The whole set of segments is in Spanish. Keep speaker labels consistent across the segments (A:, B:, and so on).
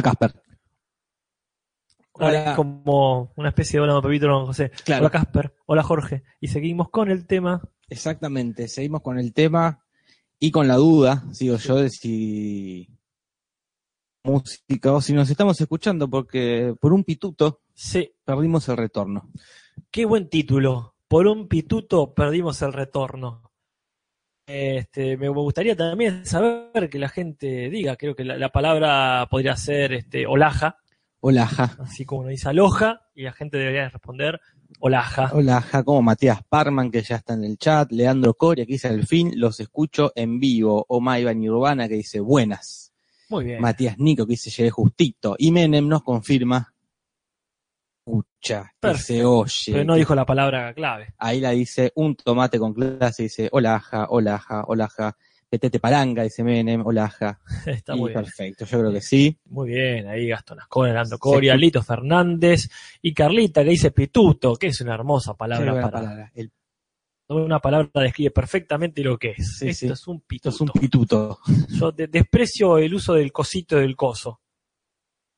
A: Hola, Casper.
B: Hola. Como una especie de hola, don Pepito, don José.
A: Claro.
B: Hola, Casper. Hola, Jorge. Y seguimos con el tema.
A: Exactamente, seguimos con el tema y con la duda, sigo yo, de si música o si nos estamos escuchando, porque por un pituto
B: Sí,
A: perdimos el retorno.
B: qué buen título. Por un pituto perdimos el retorno. Este, me gustaría también saber que la gente diga, creo que la, la palabra podría ser este, olaja,
A: Hola, ja.
B: así como uno dice aloja, y la gente debería responder olaja.
A: Hola, ja, como Matías Parman, que ya está en el chat, Leandro Coria, que dice al fin, los escucho en vivo, o Maivan Urbana, que dice buenas.
B: Muy bien.
A: Matías Nico, que dice llegué justito. Y Menem nos confirma, escucha, que se oye.
B: Pero no dijo la palabra clave.
A: Ahí la dice un tomate con clase, dice olaja, olaja, olaja. Petete palanga, dice Menem, olaja.
B: Está
A: Y
B: muy bien.
A: perfecto, yo creo que sí.
B: Muy bien, ahí Gastón Ascona, Leandro Coria, Lito Fernández y Carlita que dice pituto, que es una hermosa palabra para
A: palabra. El-
B: una palabra describe perfectamente lo que es.
A: Sí,
B: Esto
A: sí.
B: es un
A: esto
B: pituto.
A: es un pituto.
B: Yo de- desprecio el uso del cosito y del coso.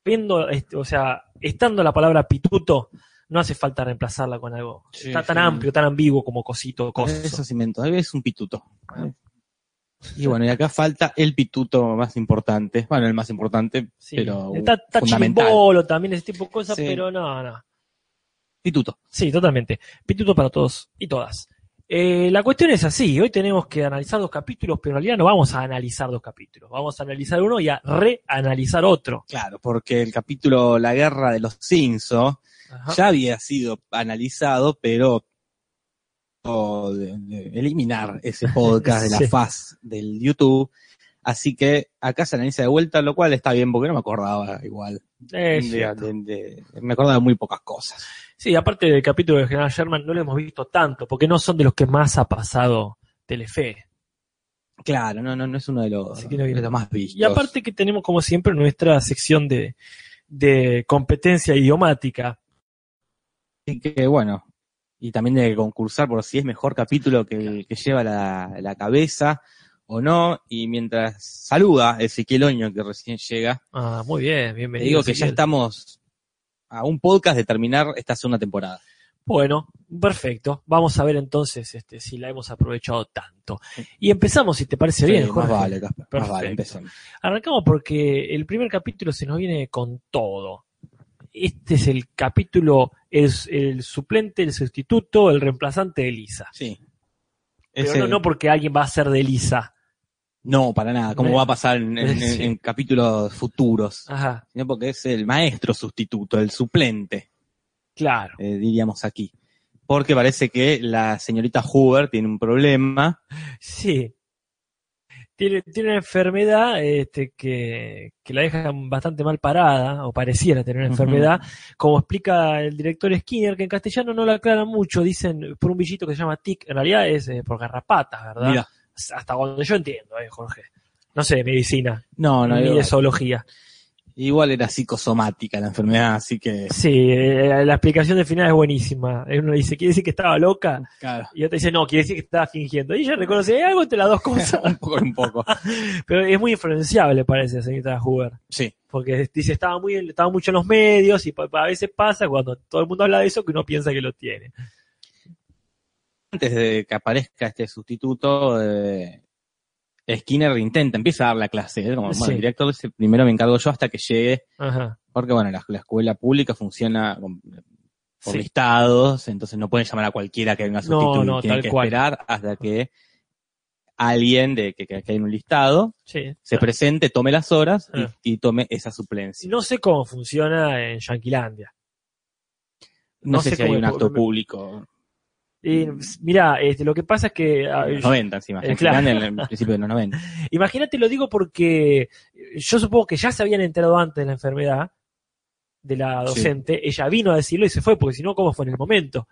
B: Viendo, este, o sea, estando la palabra pituto, no hace falta reemplazarla con algo.
A: Sí,
B: Está tan
A: sí.
B: amplio, tan ambiguo como cosito o coso.
A: Eso sí me entonces, es un pituto. Y bueno, y acá falta el pituto más importante. Bueno, el más importante,
B: Sí.
A: pero
B: está, está
A: fundamental.
B: chimbolo también, ese tipo de cosas,
A: Sí.
B: pero no, no.
A: Pituto.
B: Sí, totalmente. Pituto para todos y todas. Eh, la cuestión es así, hoy tenemos que analizar dos capítulos, pero en realidad no vamos a analizar dos capítulos, vamos a analizar uno y a reanalizar otro.
A: Claro, porque el capítulo La Guerra de los
B: Ajá.
A: ya había sido analizado, pero o de- de eliminar ese podcast de la
B: Sí.
A: faz del YouTube. Así que acá se analiza de vuelta, lo cual está bien porque no me acordaba igual.
B: Es
A: De- de- de- me acordaba de muy pocas cosas.
B: Sí, aparte del capítulo de General Sherman no lo hemos visto tanto, porque no son de los que más ha pasado Telefe.
A: Claro, no, no, no es uno de los,
B: Así que no
A: de los más vistos.
B: Y aparte que tenemos como siempre nuestra sección de, de competencia idiomática.
A: Así que bueno, y también de concursar por si es mejor capítulo que que lleva la, la cabeza o no. Y mientras saluda Ezequiel Oño, que recién llega,
B: Ah, muy bien,
A: te
B: bienvenido.
A: digo que ya estamos a un podcast de terminar esta segunda temporada.
B: Bueno, perfecto. Vamos a ver entonces este, si la hemos aprovechado tanto. Y empezamos, si te parece bien,
A: Sí, más
B: Jorge.
A: vale, Casper, más vale, empecemos.
B: Arrancamos porque el primer capítulo se nos viene con todo. Este es el capítulo, el, el suplente, el sustituto, el reemplazante de Lisa.
A: Sí.
B: Pero no, no porque alguien va a ser de Lisa.
A: no, para nada, como va a pasar en, en- en-
B: Sí.
A: en capítulos futuros,
B: Ajá,
A: sino porque es el maestro sustituto, el suplente.
B: claro.
A: eh, diríamos aquí. Porque parece que la señorita Hoover tiene un problema.
B: Sí. Tiene, tiene una enfermedad este, que, que la deja bastante mal parada, o pareciera tener una enfermedad, como explica el director Skinner, que en castellano no lo aclaran mucho, dicen por un bichito que se llama tic, en realidad es eh, por garrapatas, ¿verdad?
A: Mira,
B: Hasta donde yo entiendo, eh, Jorge. No sé de medicina,
A: no, no,
B: ni de zoología.
A: Igual era psicosomática la enfermedad, así que.
B: Sí, eh, la explicación del final es buenísima. Uno dice, ¿quiere decir que estaba loca?
A: Claro,
B: Y otro dice, no, quiere decir que estaba fingiendo. Y ella reconoce, hay algo entre las dos cosas.
A: un poco, un poco.
B: Pero es muy influenciable, parece, señorita Hoover.
A: Sí,
B: Porque dice, estaba muy, estaba mucho en los medios y a veces pasa cuando todo el mundo habla de eso que uno piensa que lo tiene.
A: antes de que aparezca este sustituto, eh, Skinner intenta, empieza a dar la clase. ¿eh? Como, bueno, el director dice, primero me encargo yo hasta que llegue,
B: Ajá.
A: porque bueno, la, la escuela pública funciona con- por
B: Sí.
A: listados, entonces no pueden llamar a cualquiera que venga a sustituir,
B: no,
A: tienen
B: tal
A: que
B: cual.
A: esperar hasta que alguien de que, hay en un listado
B: Sí.
A: se presente, tome las horas y-
B: Ah.
A: y, tome esa suplencia.
B: No sé cómo funciona en Yanquilandia.
A: No,
B: no
A: sé,
B: sé
A: si hay un acto público.
B: Y, mira, este, lo que pasa es que ah,
A: En los 90 encima.
B: Eh, claro.
A: En el principio de los 90.
B: Imagínate, lo digo porque yo supongo que ya se habían enterado antes de la enfermedad de la
A: Sí.
B: docente. Ella vino a decirlo y se fue, porque si no, ¿cómo fue en el momento?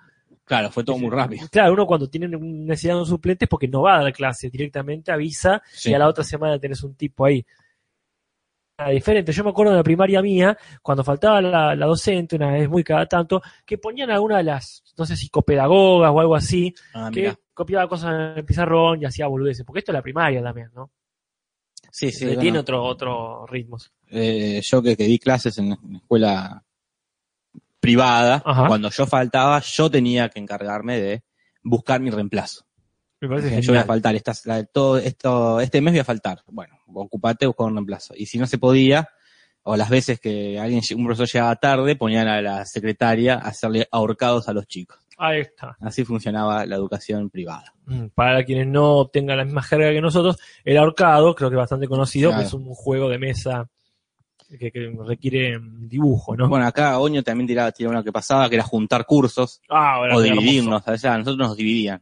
A: Claro, fue todo muy rápido.
B: Claro, uno cuando tiene necesidad de un suplente es porque no va a dar clase, directamente avisa
A: Sí.
B: y a la otra semana tenés un tipo ahí. Diferente, yo me acuerdo de la primaria mía, cuando faltaba la, la docente, una vez muy cada tanto, que ponían alguna de las, no sé, psicopedagogas o algo así,
A: Ah,
B: que
A: mirá.
B: copiaba cosas en el pizarrón y hacía boludeces, porque esto es la primaria también, ¿no?
A: Sí, sí.
B: Le
A: bueno,
B: tiene otro, otros ritmos.
A: eh, yo que, que di clases en, en escuela privada,
B: Ajá.
A: cuando yo faltaba, yo tenía que encargarme de buscar mi reemplazo.
B: Me parece
A: yo voy a faltar, estas, la- todo esto, este mes voy a faltar. Bueno, ocupate, buscar un reemplazo. Y si no se podía, o las veces que alguien, un profesor llegaba tarde, ponían a la secretaria a hacerle ahorcados a los chicos.
B: Ahí está.
A: Así funcionaba la educación privada.
B: Mm, Para quienes no tengan la misma jerga que nosotros, el ahorcado, creo que es bastante conocido,
A: Claro.
B: que es un juego de mesa que, que requiere mm, dibujo, ¿no?
A: Bueno, acá Oño también tiraba, tiraba uno que pasaba, que era juntar cursos
B: ah,
A: o
B: hermoso.
A: dividirnos. O sea, nosotros nos dividían.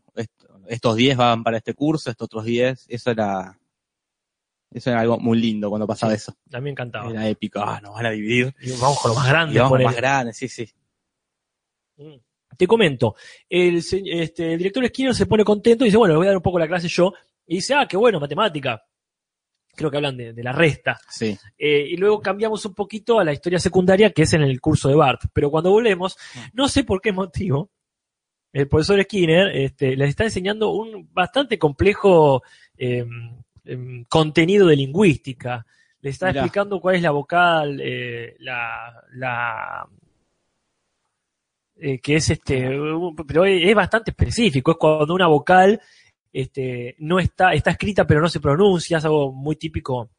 A: Est- Estos 10 van para este curso, estos otros 10. Eso era, eso era algo muy lindo cuando pasaba eso.
B: A mí me encantaba.
A: Era épico. Ah, nos van a dividir.
B: Y vamos con lo más grande.
A: Y vamos
B: ponele.
A: más grandes, sí, sí.
B: Mm. Te comento, el, este, el director Skinner se pone contento y dice, bueno, le voy a dar un poco la clase yo. Y dice, ah, qué bueno, matemática. Creo que hablan de, de la resta.
A: Sí.
B: Eh, y luego cambiamos un poquito a la historia secundaria que es en el curso de Bart. Pero cuando volvemos, no sé por qué motivo, el profesor Skinner este, les está enseñando un bastante complejo eh, em, contenido de lingüística. Le está
A: Mirá.
B: explicando cuál es la vocal, eh, la, la eh, que es este, pero es, bastante específico. Es cuando una vocal este, no está, está escrita pero no se pronuncia, es algo muy típico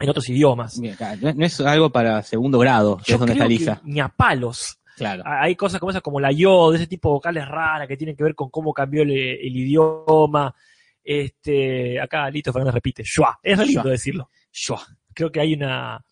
B: en otros idiomas.
A: No es algo para segundo grado, que
B: Yo
A: es donde
B: creo
A: está
B: que
A: Lisa.
B: ni a palos.
A: Claro.
B: Hay cosas como esas como la yo, de ese tipo de vocales raras que tienen que ver con cómo cambió el, el idioma. Este, acá Lito Fernández repite, Shua. Es re lindo decirlo.
A: Shua.
B: Creo que hay una,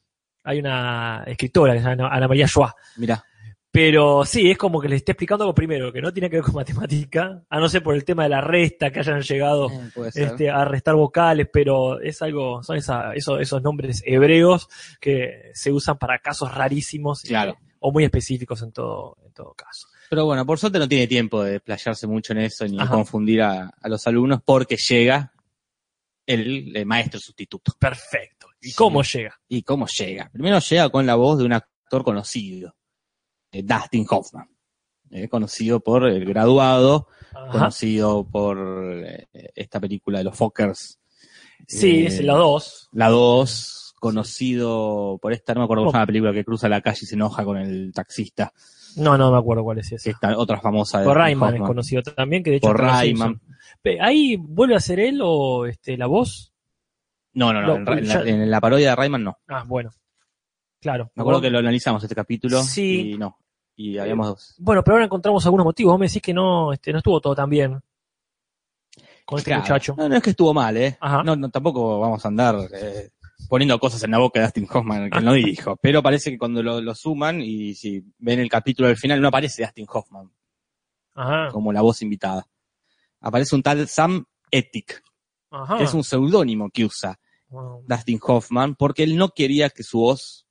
B: hay una escritora que se llama Ana María Shua.
A: Mirá.
B: Pero sí, es como que le esté explicando algo primero, que no tiene que ver con matemática, a no ser por el tema de la resta, que hayan llegado
A: Eh,
B: este, a restar vocales, pero es algo, son esa- esos, esos nombres hebreos que se usan para casos rarísimos
A: Claro.
B: O muy específicos en todo, en todo caso.
A: Pero bueno, por suerte no tiene tiempo de desplayarse mucho en eso ni de confundir a, a los alumnos porque llega el, maestro sustituto.
B: Perfecto. ¿Y
A: Sí.
B: cómo llega?
A: ¿Y cómo llega? Primero llega con la voz de un actor conocido, eh, Dustin Hoffman, eh, conocido por El Graduado,
B: Ajá.
A: conocido por eh, esta película de los Fockers,
B: Sí, es la 2.
A: la 2, conocido por esta, no me acuerdo cómo
B: Oh.
A: se llama la película que cruza la calle y se enoja con el taxista,
B: No, no me acuerdo cuál es esa.
A: esta otra famosa de
B: Por Rayman es conocido también, que de hecho
A: Por Rayman.
B: ¿Ahí vuelve a ser él o este, la voz?
A: No, no, no,
B: No,
A: en,
B: ya-
A: la, en la parodia de Rayman no.
B: Ah, bueno. Claro.
A: Me acuerdo
B: Bueno,
A: que lo analizamos este capítulo
B: Sí.
A: y no. Y habíamos
B: Bueno, pero ahora encontramos algunos motivos. Vos me decís que no, este, no estuvo todo tan bien con este
A: Claro.
B: muchacho.
A: No, no es que estuvo mal, ¿eh?
B: Ajá.
A: No, no, tampoco vamos a andar eh, poniendo cosas en la boca de Dustin Hoffman, que no dijo. Pero parece que cuando lo, lo suman y si ven el capítulo del final, no aparece Dustin Hoffman
B: Ajá.
A: como la voz invitada. Aparece un tal Sam Ethic,
B: Ajá.
A: que es un seudónimo que usa
B: Wow.
A: Dustin Hoffman, porque él no quería que su voz,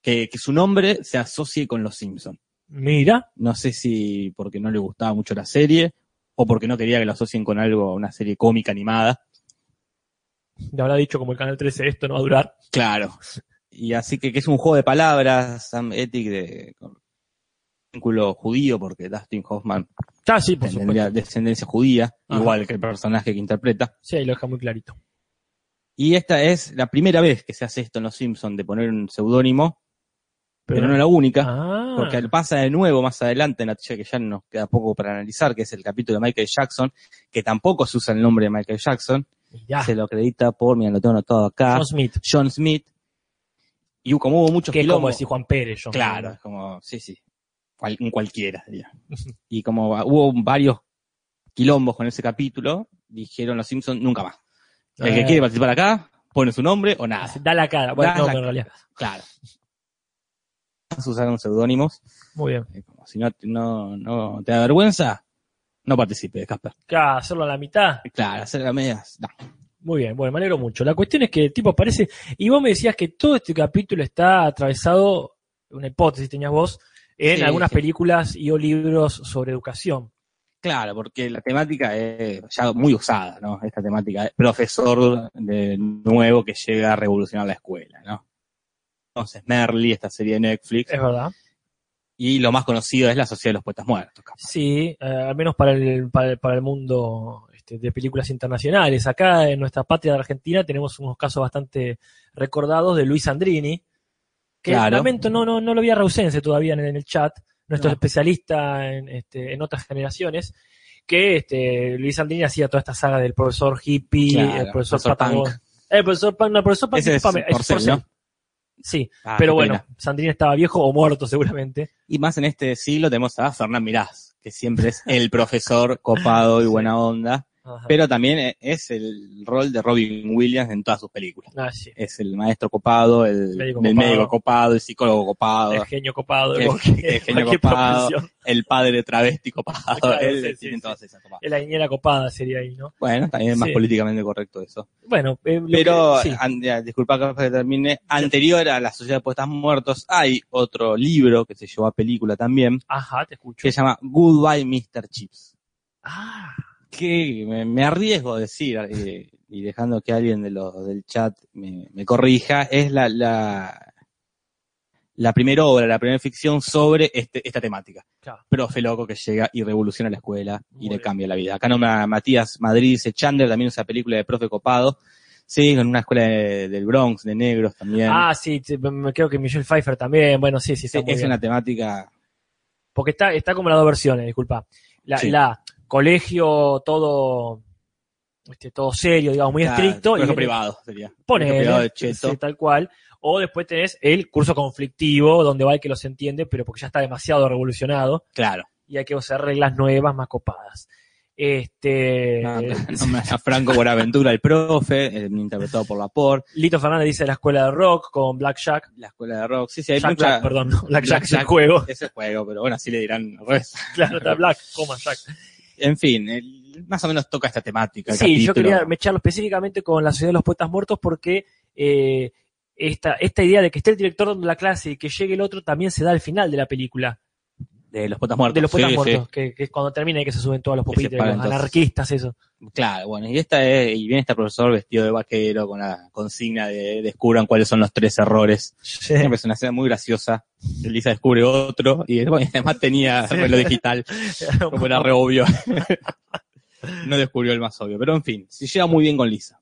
A: que, que su nombre se asocie con los Simpsons.
B: Mira.
A: No sé si porque no le gustaba mucho la serie o porque no quería que lo asocien con algo, una serie cómica animada.
B: Le habrá dicho como el Canal 13, esto no va a durar.
A: Claro. Y así que, que es un juego de palabras, Sam Ethic, de con vínculo judío, porque Dustin Hoffman
B: Ah, sí, por
A: tendría descendencia judía,
B: Ajá.
A: igual que el personaje que interpreta.
B: Sí, ahí lo deja muy clarito.
A: Y esta es la primera vez que se hace esto en Los Simpsons, de poner un seudónimo, pero, no la única.
B: Ah,
A: Porque pasa de nuevo más adelante en la que ya nos queda poco para analizar, que es el capítulo de Michael Jackson, que tampoco se usa el nombre de Michael Jackson, se lo acredita por, mira, lo tengo anotado acá,
B: John Smith.
A: John Smith. Y como hubo muchos
B: Que es como decir Juan Pérez, John
A: claro, es como, sí, sí, cual- un cualquiera, diría. y como hubo varios quilombos con ese capítulo, dijeron los Simpsons nunca más. El que
B: Ah.
A: quiere participar acá, pone su nombre o nada.
B: Da la cara. Bueno,
A: Da
B: no,
A: la
B: en realidad.
A: Claro. Usaron seudónimos.
B: Muy bien.
A: Eh, como si no, no, no te da vergüenza, no participes, Casper.
B: Acá, hacerlo a la mitad.
A: Claro, hacer las medias. No.
B: Muy bien, bueno, me alegro mucho. La cuestión es que el tipo aparece, y vos me decías que todo este capítulo está atravesado, una hipótesis tenías vos, en
A: Sí,
B: algunas
A: sí.
B: películas y o libros sobre educación.
A: Claro, porque la temática es ya muy usada, ¿no? Esta temática de profesor de nuevo que llega a revolucionar la escuela, ¿no? Entonces, Merly, esta serie de Netflix,
B: Es verdad.
A: Y lo más conocido es la Sociedad de los Poetas Muertos. capaz.
B: Sí, eh, al menos para el, para el, para el mundo este, de películas internacionales. Acá en nuestra patria de Argentina tenemos unos casos bastante recordados de Luis Andrini, que
A: Claro.
B: lamento no, no, no lo vi a Rausense todavía en, en el chat, nuestro
A: No.
B: especialista en, este, en otras generaciones, que este, Luis Andrini hacía toda esta saga del profesor hippie,
A: Claro,
B: el profesor,
A: profesor
B: Patagón. El profesor Punk, no, el profesor Punk
A: Ese es
B: Pame-
A: Porcel, ¿no?
B: Sí,
A: Ah,
B: pero bueno,
A: pena.
B: Sandrini estaba viejo o muerto seguramente.
A: Y más en este siglo tenemos a Fernán Mirás, que siempre es el profesor copado y buena onda,
B: Ajá.
A: pero también e- es el rol de Robin Williams en todas sus películas.
B: Ah, sí.
A: Es el maestro copado, el
B: Médico
A: el
B: copado.
A: médico copado, el psicólogo copado,
B: El genio copado
A: El- el genio copado.
B: profesión.
A: el padre travesti copado,
B: Claro,
A: él
B: sí,
A: tiene
B: sí.
A: todas esas copadas.
B: La niñera copada sería ahí, ¿no?
A: Bueno, también es más políticamente correcto eso.
B: Bueno, eh,
A: Pero,
B: que- sí.
A: an- ya, disculpa que termine, anterior a La Sociedad de Poetas Muertos hay otro libro que se llevó a película también,
B: Ajá, te escucho.
A: que se llama Goodbye Mr. Chips.
B: Ah,
A: que me, me arriesgo a decir, eh, y dejando que alguien de los del chat me, me corrija, es la, la, la primera obra, la primera ficción sobre este, esta temática.
B: claro.
A: Profe loco que llega y revoluciona la escuela y le cambia la vida. Acá nombra Matías Madrid, dice Chandler, también esa película de Profe Copado. Sí, en una escuela de- del Bronx, de negros también.
B: Ah, sí, creo que Michelle Pfeiffer también. Bueno, sí, sí,
A: Sí,
B: muy
A: es
B: bien.
A: una temática,
B: Porque está, está como las dos versiones, disculpa. La,
A: Sí.
B: la colegio todo, este, todo serio, digamos, muy
A: claro,
B: estricto.
A: colegio
B: viene-
A: privado sería.
B: Ponele,
A: Colegio privado de cheto.
B: sí, tal cual. O después tenés el curso conflictivo, donde va el que los entiende, pero porque ya está demasiado revolucionado
A: Claro.
B: y hay que usar reglas nuevas, más copadas. Este,
A: No, nombra a Franco Buenaventura, el profe, eh, interpretado por Laporte.
B: Lito Fernández dice la escuela de rock con Black Jack.
A: la escuela de rock. Sí, sí, hay
B: Jack
A: mucha...
B: Black, perdón, no, Black, Jack es el juego.
A: Ese juego, pero bueno, así le dirán al revés.
B: Claro, está Black, coma Jack.
A: En fin, el- más o menos toca esta temática. el
B: Sí, yo quería mecharlo específicamente con la Sociedad de los Poetas Muertos porque eh, esta, esta idea de que esté el director dando la clase y que llegue el otro también se da al final de la película,
A: De los potas muertos.
B: de los Poetas
A: sí,
B: Muertos, que, que es cuando termina y que se suben todos los pupitres, los anarquistas, eso.
A: sí. Claro, bueno, y esta es, y viene este profesor vestido de vaquero con la consigna de descubran cuáles son los tres errores. Siempre es una escena muy graciosa. Elisa descubre otro y bueno, además tenía
B: Sí.
A: reloj digital, como era re obvio. no descubrió el más obvio, pero en fin, se lleva muy bien con Lisa.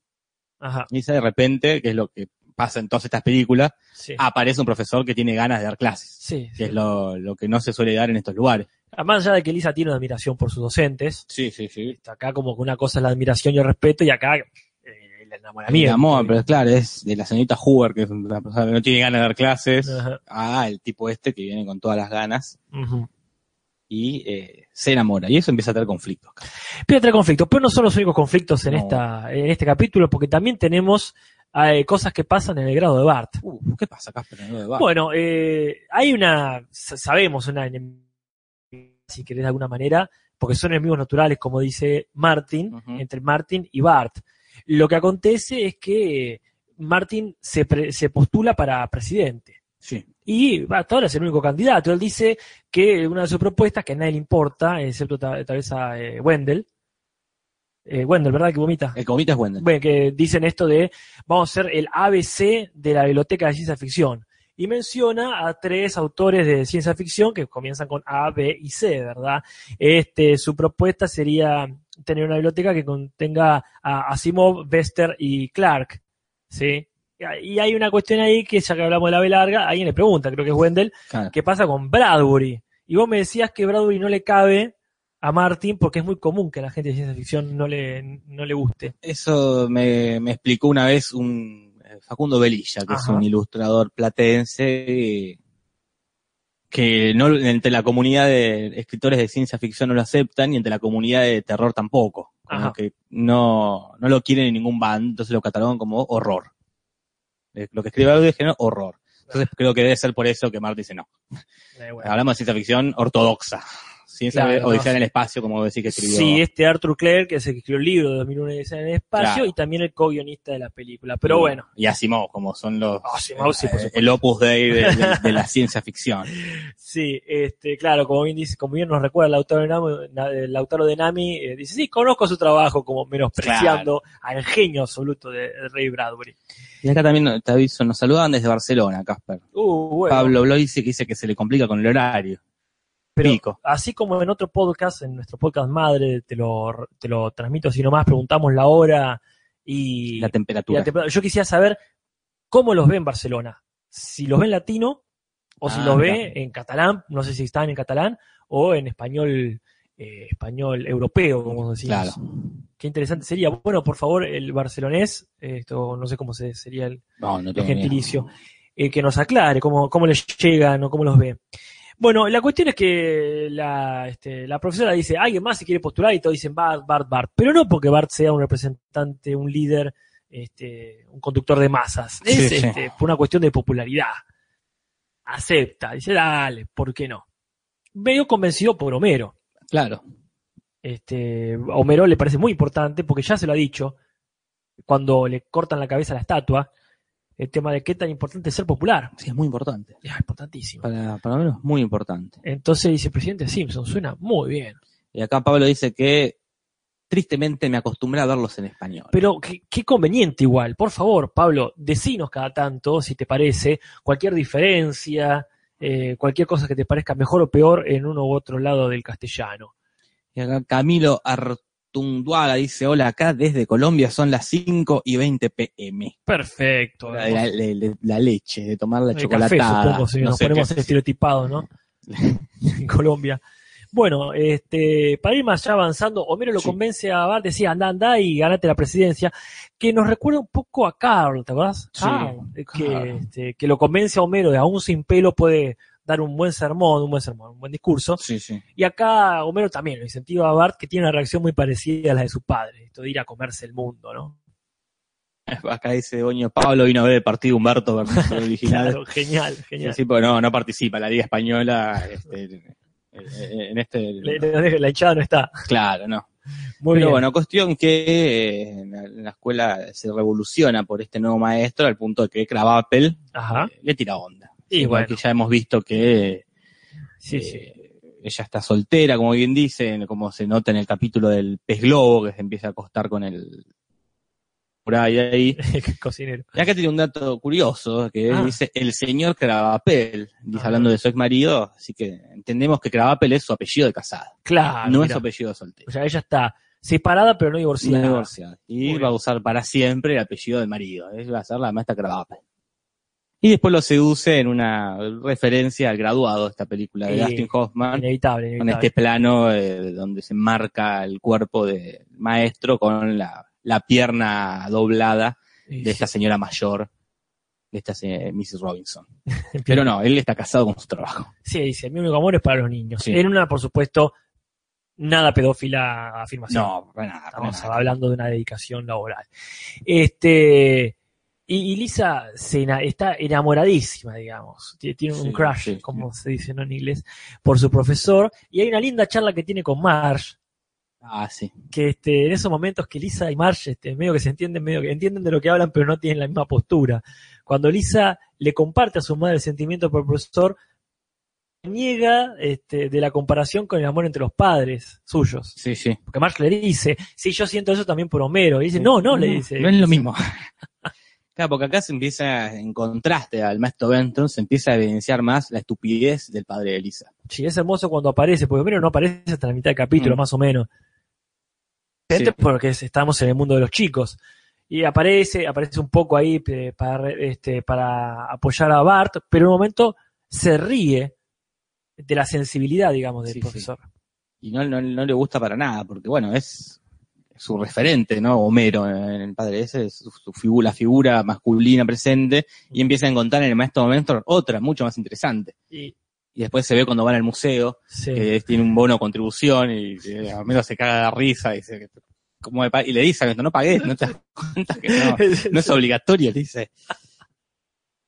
B: Ajá,
A: Lisa de repente, que es lo que pasa en todas estas películas,
B: sí.
A: aparece un profesor que tiene ganas de dar clases.
B: sí,
A: que
B: sí.
A: es lo, lo que no se suele dar en estos lugares.
B: Más allá de que Lisa tiene una admiración por sus docentes,
A: Sí, sí, sí.
B: está acá como que una cosa es la admiración y el respeto y acá eh, el
A: Mi
B: enamoramiento.
A: amor, pero claro, es de la señorita Hoover, que es una persona que no tiene ganas de dar clases,
B: Ajá.
A: a el tipo este que viene con todas las ganas y eh, se enamora. Y eso empieza a tener conflictos.
B: Empieza a tener conflictos, pero no son los únicos conflictos en,
A: No.
B: esta, en este capítulo, porque también tenemos eh, cosas que pasan en el grado de Bart.
A: Uh, ¿Qué pasa, Casper? en lo de Bart?
B: Bueno, eh, hay una, sa- sabemos una enemistad, si querés de alguna manera, porque son enemigos naturales, como dice Martin, entre Martin y Bart. Lo que acontece es que Martin se, pre- se postula para presidente.
A: sí.
B: Y hasta ahora es el único candidato. Él dice que una de sus propuestas, que a nadie le importa, excepto ta- tal vez a eh, Wendell, eh, Wendell, ¿verdad? Que vomita.
A: El comita es Wendell.
B: Bueno, que dicen esto de vamos a ser el ABC de la biblioteca de ciencia ficción. Y menciona a tres autores de ciencia ficción que comienzan con A, B y C, ¿verdad? Este, su propuesta sería tener una biblioteca que contenga a Asimov, Bester y Clark, ¿sí? Y hay una cuestión ahí que ya que hablamos de la B larga, alguien le pregunta, creo que es Wendell,
A: Claro.
B: ¿qué pasa con Bradbury? Y vos me decías que Bradbury no le cabe a Martin porque es muy común que a la gente de ciencia ficción no le, no le guste.
A: Eso me, me explicó una vez un eh, Facundo Belilla, que es un ilustrador platense, que no, entre la comunidad de escritores de ciencia ficción no lo aceptan y entre la comunidad de terror tampoco. Como que no, no lo quieren en ningún bando, entonces lo catalogan como horror. Eh, Lo que escribe algo de género, horror. Entonces creo que debe ser por eso que Mark dice no.
B: Eh, bueno.
A: Hablamos de ciencia ficción ortodoxa. Ciencia
B: Claro,
A: Odisea
B: no.
A: en el espacio, como decir que escribió.
B: Sí, este Arthur Clarke, que es el que escribió el libro de 2001 en el espacio,
A: Claro.
B: y también el co-guionista de la película. Pero bueno,
A: Y Asimov, como son los.
B: Asimov, sí, por
A: eh, el opus dei de, de- de la ciencia ficción.
B: sí, este, claro, como bien dice, como bien nos recuerda el autor de Nami, autor de Nami, eh, dice, sí, conozco su trabajo, como menospreciando al genio absoluto de, Ray Bradbury.
A: Y acá también te aviso, nos saludan desde Barcelona, Casper.
B: Uh, bueno.
A: Pablo Bloisi que dice que se le complica con el horario.
B: Pero
A: pico.
B: así como en otro podcast, en nuestro podcast madre, te lo, te lo transmito así nomás, preguntamos la hora y,
A: La
B: y
A: temperatura.
B: la temperatura. Yo quisiera saber cómo los ve en Barcelona. Si los ve en latino o si
A: Ah,
B: los
A: mira.
B: ve en catalán, no sé si están en catalán, o en español eh, español europeo, como decimos.
A: Claro.
B: Qué interesante sería. Bueno, por favor, el barcelonés, esto no sé cómo se, sería el,
A: No, no
B: el gentilicio, eh, que nos aclare cómo, cómo les llegan o cómo los ve. Bueno, la cuestión es que la, este, la profesora dice, alguien más se quiere postular y todos dicen Bart, Bart, Bart. Pero no porque Bart sea un representante, un líder, este, un conductor de masas.
A: Sí,
B: es
A: sí.
B: este, por una cuestión de popularidad. Acepta, dice, dale, ¿por qué no? Medio convencido por Homero.
A: Claro.
B: Este, a Homero le parece muy importante porque ya se lo ha dicho cuando le cortan la cabeza a la estatua, el tema de qué tan importante es ser popular.
A: Sí, es muy importante.
B: Es importantísimo.
A: Para, para Homero es muy importante.
B: Entonces dice, presidente Simpson, suena muy bien.
A: Y acá Pablo dice que tristemente me acostumbré a verlos en español.
B: Pero qué, qué conveniente igual. Por favor, Pablo, decinos cada tanto, si te parece, cualquier diferencia, eh, cualquier cosa que te parezca mejor o peor en uno u otro lado del castellano.
A: Y acá Camilo Artunduaga dice, hola, acá desde Colombia son las 5 y 20 pm.
B: Perfecto.
A: La, la- la- la leche, de tomar la
B: El
A: chocolatada.
B: café, supongo, si
A: no
B: nos ponemos
A: qué.
B: estereotipados, ¿no? en Colombia. Bueno, este, para ir más allá avanzando, Homero lo
A: Sí.
B: convence a Bart, decía, anda, anda y ganate la presidencia, que nos recuerda un poco a Carl, ¿te acuerdas?
A: Sí,
B: Carl, que, este, que lo convence a Homero de aún sin pelo puede dar un buen sermón, un buen sermón, un buen discurso.
A: Sí, sí.
B: Y acá Homero también lo incentiva a Bart, que tiene una reacción muy parecida a la de su padre, esto de ir a comerse el mundo, ¿no?
A: Acá dice Doño Pablo vino a ver el partido Humberto original.
B: Claro, genial, genial.
A: sí, porque no, no participa la Liga Española este, en este.
B: Le- la hinchada no está.
A: Claro, no.
B: Muy
A: Pero
B: bien.
A: bueno, cuestión que eh, en la, la escuela se revoluciona por este nuevo maestro al punto de que Cravapel
B: Ajá.
A: eh, le tira onda.
B: Y
A: Igual
B: bueno.
A: que ya hemos visto que
B: Sí,
A: eh,
B: sí.
A: ella está soltera, como bien dicen, como se nota en el capítulo del pez globo, que se empieza a acostar con el por ahí, ahí.
B: Cocinero.
A: Y acá tiene un dato curioso, que
B: Ah.
A: dice el señor Cravapel, dice
B: Ah.
A: hablando de su ex marido, así que entendemos que Cravapel es su apellido de casada,
B: Claro.
A: no es su apellido de soltero.
B: O sea, ella está separada pero no
A: No
B: divorciada.
A: divorciada. Y va a usar para siempre el apellido del marido. Ella va a ser la maestra Cravapel. Y después lo seduce en una referencia al graduado de esta película de
B: Sí.
A: Dustin Hoffman,
B: Inevitable,
A: con este plano eh, donde se marca el cuerpo del maestro con la, la pierna doblada de esta señora mayor, de esta Mrs. Robinson. Pero no, él está casado con su trabajo.
B: Sí, dice, mi único amor es para los niños.
A: Sí.
B: En una, por supuesto, nada pedófila afirmación.
A: No, para nada. para
B: Estamos
A: nada.
B: hablando de una dedicación laboral. Este, y, y Lisa se está enamoradísima, digamos. Tie- Tiene un
A: Sí,
B: crush,
A: sí,
B: como se dice ¿no? en inglés, por su profesor. Y hay una linda charla que tiene con Marge,
A: Ah, sí.
B: que este, en esos momentos que Lisa y Marge este, medio que se entienden, medio que entienden de lo que hablan, pero no tienen la misma postura. Cuando Lisa le comparte a su madre el sentimiento por el profesor, niega este, de la comparación con el amor entre los padres suyos.
A: Sí, sí.
B: Porque Marge le dice, sí, yo siento eso también por Homero. Y dice, no, no, le dice.
A: No es lo mismo. Claro, porque acá se empieza, en contraste al maestro Benton, se empieza a evidenciar más la estupidez del padre de Elisa.
B: Sí, es hermoso cuando aparece, porque Homero no aparece hasta la mitad del capítulo,
A: Mm.
B: más o menos.
A: Sí.
B: Porque es- estamos en el mundo de los chicos. Y aparece, aparece un poco ahí eh, para, este, para apoyar a Bart, pero en un momento se ríe de la sensibilidad, digamos, del
A: Sí, sí.
B: profesor.
A: Y no, no, no le gusta para nada, porque bueno, es su referente, ¿no? Homero, en el padre ese, es su, su figura, la figura masculina presente, y empieza a encontrar en el maestro Benton otra, mucho más interesante.
B: Y,
A: Y después se ve cuando van al museo,
B: sí.
A: que tiene un bono contribución, y eh, Homero se caga de risa, y dice, ¿cómo me pa-?" y le dice, no pagues, no te das cuenta que no, no es obligatorio, le dice.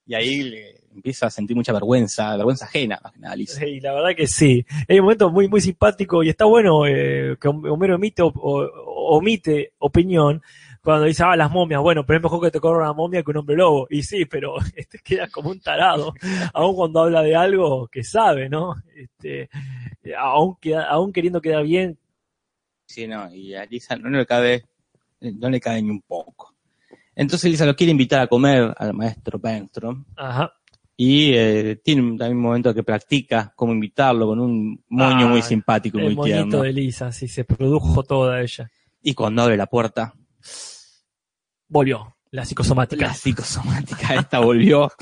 A: Y ahí le empieza a sentir mucha vergüenza, vergüenza ajena, más que nada.
B: Y la verdad que sí. Hay un momento muy, muy simpático y está bueno eh, que Homero omite, o- o- omite opinión cuando dice, ah, las momias, bueno, pero es mejor que te corra una momia que un hombre lobo. Y sí, pero este queda como un tarado, aun cuando habla de algo que sabe, ¿no? Este, aún, queda- aún queriendo quedar bien,
A: Sí, no, y a Lisa no le cabe, no le cabe ni un poco. Entonces Lisa lo quiere invitar a comer al maestro Benstrom,
B: ajá,
A: Y eh, tiene un, también un momento que practica cómo invitarlo con un moño
B: Ah,
A: muy simpático y
B: El
A: muy tierno.
B: de Lisa, sí, se produjo toda ella.
A: Y cuando abre la puerta,
B: Volvió, la psicosomática.
A: la psicosomática esta volvió.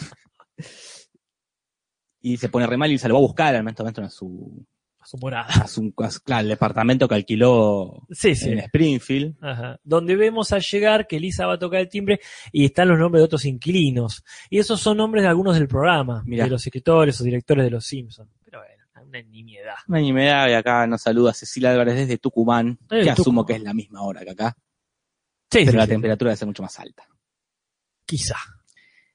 A: Y se pone re mal y se lo va a buscar al momento a su,
B: a su morada.
A: a su, a su- claro, el departamento que alquiló
B: Sí, sí.
A: en Springfield.
B: Ajá. Donde vemos al llegar que Lisa va a tocar el timbre y están los nombres de otros inquilinos. Y esos son nombres de algunos del programa,
A: Mirá.
B: de los escritores o directores de los Simpsons. Pero bueno, una nimiedad.
A: Una media y acá nos saluda Cecilia Álvarez desde Tucumán,
B: Eh,
A: que asumo que es la misma hora que acá,
B: Sí,
A: pero
B: sí,
A: la temperatura debe ser mucho más alta.
B: Quizá.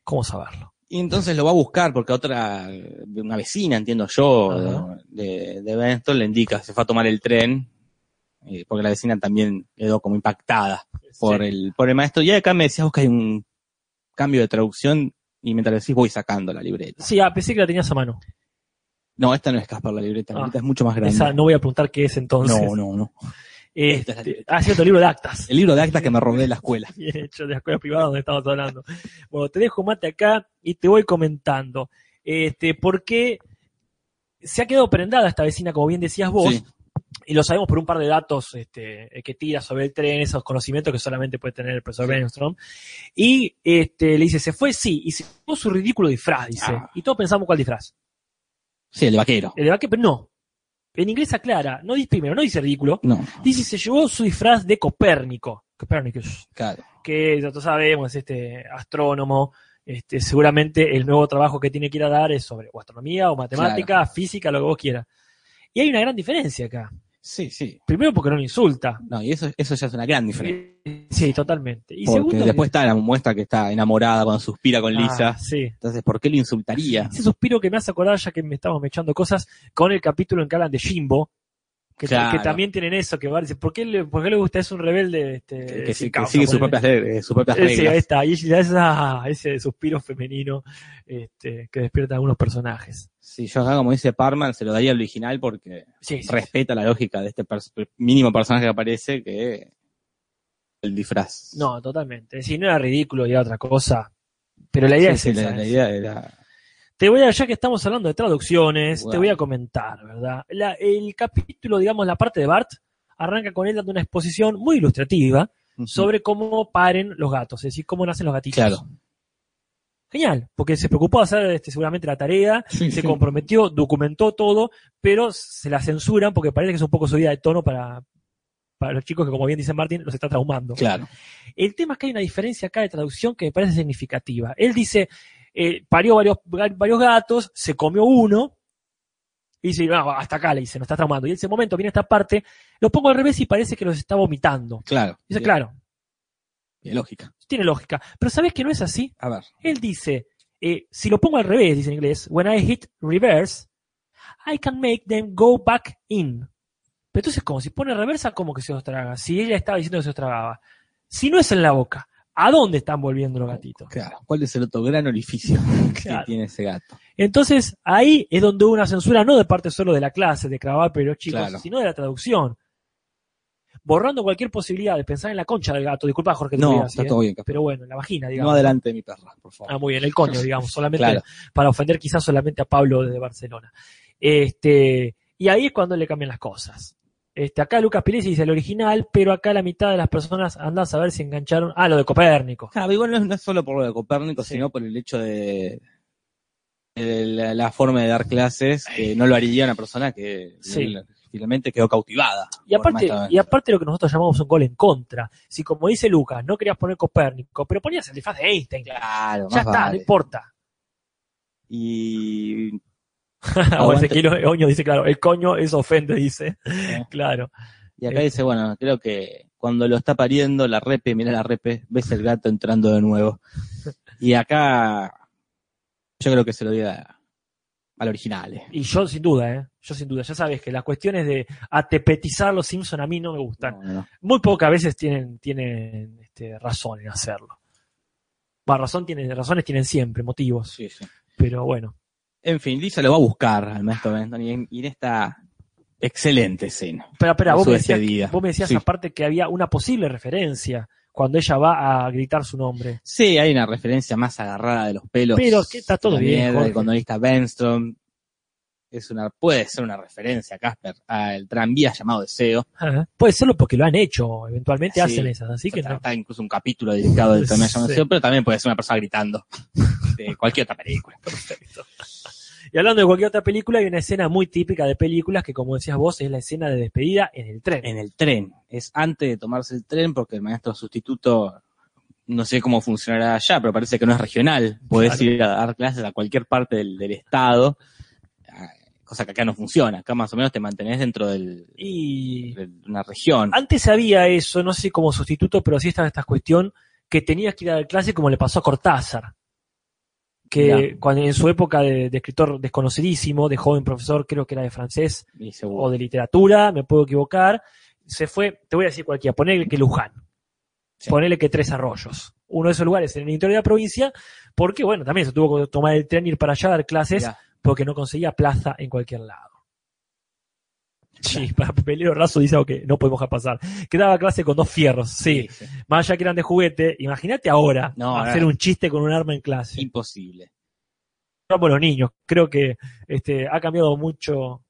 B: ¿Cómo saberlo?
A: Y entonces lo va a buscar porque otra, una vecina, entiendo yo, de, de Benston, le indica, se fue a tomar el tren, eh, porque la vecina también quedó como impactada por el, por el maestro. Y acá me decías vos que hay un cambio de traducción, y mientras decís voy sacando la libreta.
B: Sí, ah, pensé que la tenías a mano.
A: No, esta no es Caspar la libreta, la
B: Ah.
A: libreta es mucho más grande.
B: Esa, no voy a preguntar qué es entonces.
A: no, no, no.
B: Este,
A: libreta.
B: ah, cierto, libro de actas.
A: El libro de actas que me robé de la escuela.
B: Bien hecho, de la escuela privada donde estamos hablando. Bueno, te dejo mate acá y te voy comentando. Este, porque se ha quedado prendada esta vecina, como bien decías vos,
A: Sí.
B: y lo sabemos por un par de datos este, eh, que tira sobre el tren, esos conocimientos que solamente puede tener el profesor
A: Sí.
B: Benstrom. Y este, le dice, ¿se fue? Sí, y se fue su ridículo disfraz, dice.
A: Ah.
B: Y todos pensamos cuál disfraz.
A: Sí, el de vaquero.
B: El de vaque, pero no. En inglés aclara, no dice primero, no dice ridículo,
A: No,
B: dice se llevó su disfraz de Copérnico. Copérnicus
A: claro.
B: que nosotros sabemos, es este astrónomo, este, seguramente el nuevo trabajo que tiene que ir a dar es sobre o astronomía o matemática, física, lo que vos quieras. Y hay una gran diferencia acá.
A: Sí, sí.
B: Primero porque no lo insulta.
A: No, y eso, eso ya es una gran diferencia.
B: Sí, totalmente. Y
A: Porque
B: segundo,
A: después está la muestra que está enamorada cuando suspira con
B: Ah,
A: Lisa.
B: sí.
A: Entonces, ¿por qué le insultaría?
B: Ese suspiro que me hace acordar, ya que me estamos echando cosas, con el capítulo en que hablan de Jimbo, que,
A: Claro.
B: que también tienen eso, que va ¿por qué le, por qué le gusta? Es un rebelde este,
A: Que, que
B: sin
A: sí- que
B: causa,
A: sigue sus propias, sus propias
B: Eh, sí, ahí
A: reglas.
B: está. Y ella es ah, ese suspiro femenino este, que despierta a algunos personajes.
A: Sí, yo acá, como dice Parman, se lo daría al original porque
B: Sí, sí.
A: respeta la lógica de este pers- mínimo personaje que aparece que el disfraz.
B: No, totalmente. Si no era ridículo y era otra cosa. Pero la idea es esa.
A: la, idea era...
B: Te voy a, ya que estamos hablando de traducciones, te voy a comentar, ¿verdad? La- el capítulo, digamos, la parte de Bart, arranca con él dando una exposición muy ilustrativa sobre cómo paren los gatos, es decir, cómo nacen los gatitos.
A: Claro.
B: Genial, porque se preocupó de hacer este, seguramente la tarea,
A: Sí,
B: se
A: sí.
B: comprometió, documentó todo, pero se la censuran porque parece que es un poco subida de tono para, para los chicos que, como bien dice Martín, los está traumando.
A: Claro.
B: El tema es que hay una diferencia acá de traducción que me parece significativa. Él dice, eh, parió varios, varios gatos, se comió uno, y dice, no, hasta acá le dice, no está traumando. Y en ese momento viene esta parte, lo pongo al revés y parece que los está vomitando.
A: Claro.
B: Dice,
A: Bien,
B: claro,
A: bien, lógica.
B: tiene lógica. Pero ¿sabes que no es así?
A: A ver.
B: Él dice, eh, si lo pongo al revés, dice en inglés, when I hit reverse, I can make them go back in. Pero entonces, como si pone reversa, como que se los traga. Si ella estaba diciendo que se los tragaba. Si no es en la boca, ¿a dónde están volviendo los gatitos?
A: Claro. ¿Cuál es el otro gran orificio
B: Claro.
A: que tiene ese gato?
B: Entonces, ahí es donde hubo una censura, no de parte solo de la clase, de clavar pero chicos,
A: Claro.
B: sino de la traducción. Borrando cualquier posibilidad de pensar en la concha del gato. Disculpa, Jorge, te
A: No,
B: diga así,
A: está
B: ¿eh?
A: todo bien. Casper.
B: pero bueno, en la vagina,
A: No
B: digamos.
A: adelante de mi perra, por favor.
B: Ah, muy bien, el coño, digamos, solamente
A: Claro.
B: para ofender quizás solamente a Pablo desde Barcelona. Este, y ahí es cuando le cambian las cosas. Este, acá Lucas Pilesi dice el original, pero acá la mitad de las personas andan a saber si engancharon. Ah, lo de Copérnico.
A: Claro, igual no es, no es solo por lo de Copérnico,
B: Sí.
A: sino por el hecho de, de la, la forma de dar clases, que no lo haría una persona que
B: Sí.
A: finalmente quedó cautivada.
B: Y aparte, y aparte lo que nosotros llamamos un gol en contra. Si como dice Lucas, no querías poner Copérnico, pero ponías el disfraz de Einstein.
A: Claro,
B: ya
A: más
B: está,
A: vale.
B: no importa.
A: Y
B: o. Ezequiel Oño dice, claro, el coño es ofende, dice. Claro.
A: Y acá
B: Eh.
A: dice, bueno, creo que cuando lo está pariendo, la repe, mira la repe, ves el gato entrando de nuevo. Y acá, yo creo que se lo diga al original. eh.
B: Y yo sin duda, ¿eh? Yo sin duda. Ya sabes que las cuestiones de atepetizar los Simpson a mí no me gustan.
A: No, no, no.
B: Muy pocas veces tienen, tienen este, razón en hacerlo. Razón tienen, razones tienen siempre, motivos.
A: Sí, sí.
B: Pero bueno.
A: En fin, Lisa lo va a buscar al maestro Benton y en, y en esta excelente escena.
B: Pero
A: En
B: vos me decías, vos me decías
A: Sí.
B: aparte que había una posible referencia cuando ella va a gritar su nombre.
A: Sí, hay una referencia más agarrada de los pelos.
B: Pero que está todo bien.
A: El condorista Benstrom. Es una, puede ser una referencia, Casper, al tranvía llamado Deseo.
B: Ajá. Puede serlo porque lo han hecho, eventualmente
A: Sí.
B: hacen esas, así que
A: está,
B: no.
A: está incluso un capítulo dedicado al tranvía llamado. Deseo, pero también puede ser una persona gritando. De cualquier otra película.
B: Perfecto. Y hablando de cualquier otra película, hay una escena muy típica de películas que, como decías vos, es la escena de despedida en el tren.
A: En el tren. Es antes de tomarse el tren porque el maestro sustituto no sé cómo funcionará allá, pero parece que no es regional. Podés
B: Claro.
A: ir a dar clases a cualquier parte del, del estado, cosa que acá no funciona. Acá más o menos te mantenés dentro del,
B: Y
A: de una región.
B: antes había eso, no sé como sustituto, pero sí estaba esta cuestión que tenías que ir a dar clase como le pasó a Cortázar. Que cuando en su época de, de escritor desconocidísimo, de joven profesor, creo que era de francés o de literatura, me puedo equivocar, se fue, te voy a decir cualquiera, ponele que Luján,
A: Sí.
B: ponele que Tres Arroyos, uno de esos lugares en el interior de la provincia, porque bueno, también se tuvo que tomar el tren, ir para allá a dar clases, porque no conseguía plaza en cualquier lado. Sí, para papelero raso dice algo que no podemos dejar pasar. Que daba clase con dos fierros, sí.
A: sí.
B: Más allá que eran de juguete, imagínate ahora
A: No,
B: hacer
A: no.
B: un chiste con un arma en clase.
A: Imposible.
B: Somos los niños. Creo que este, ha cambiado mucho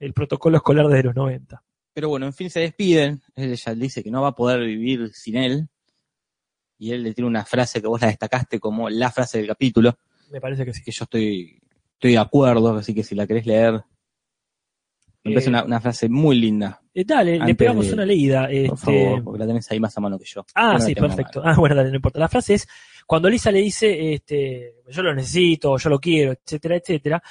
B: el protocolo escolar desde los 90.
A: Pero bueno, en fin, se despiden. Él ya dice que no va a poder vivir sin él. Y él le tiene una frase que vos la destacaste como la frase del capítulo.
B: Me parece que sí.
A: que yo estoy, estoy de acuerdo, así que si la querés leer, me parece
B: Eh,
A: una, una frase muy linda,
B: Eh, dale, le pegamos
A: de-
B: una leída.
A: por
B: este,
A: favor, porque la tenés ahí más a mano que yo.
B: Ah,
A: Yo no la
B: sí,
A: tengo a
B: perfecto. Ah, bueno, dale, no importa. La frase es, cuando Lisa le dice, este, yo lo necesito, yo lo quiero, etcétera, etcétera,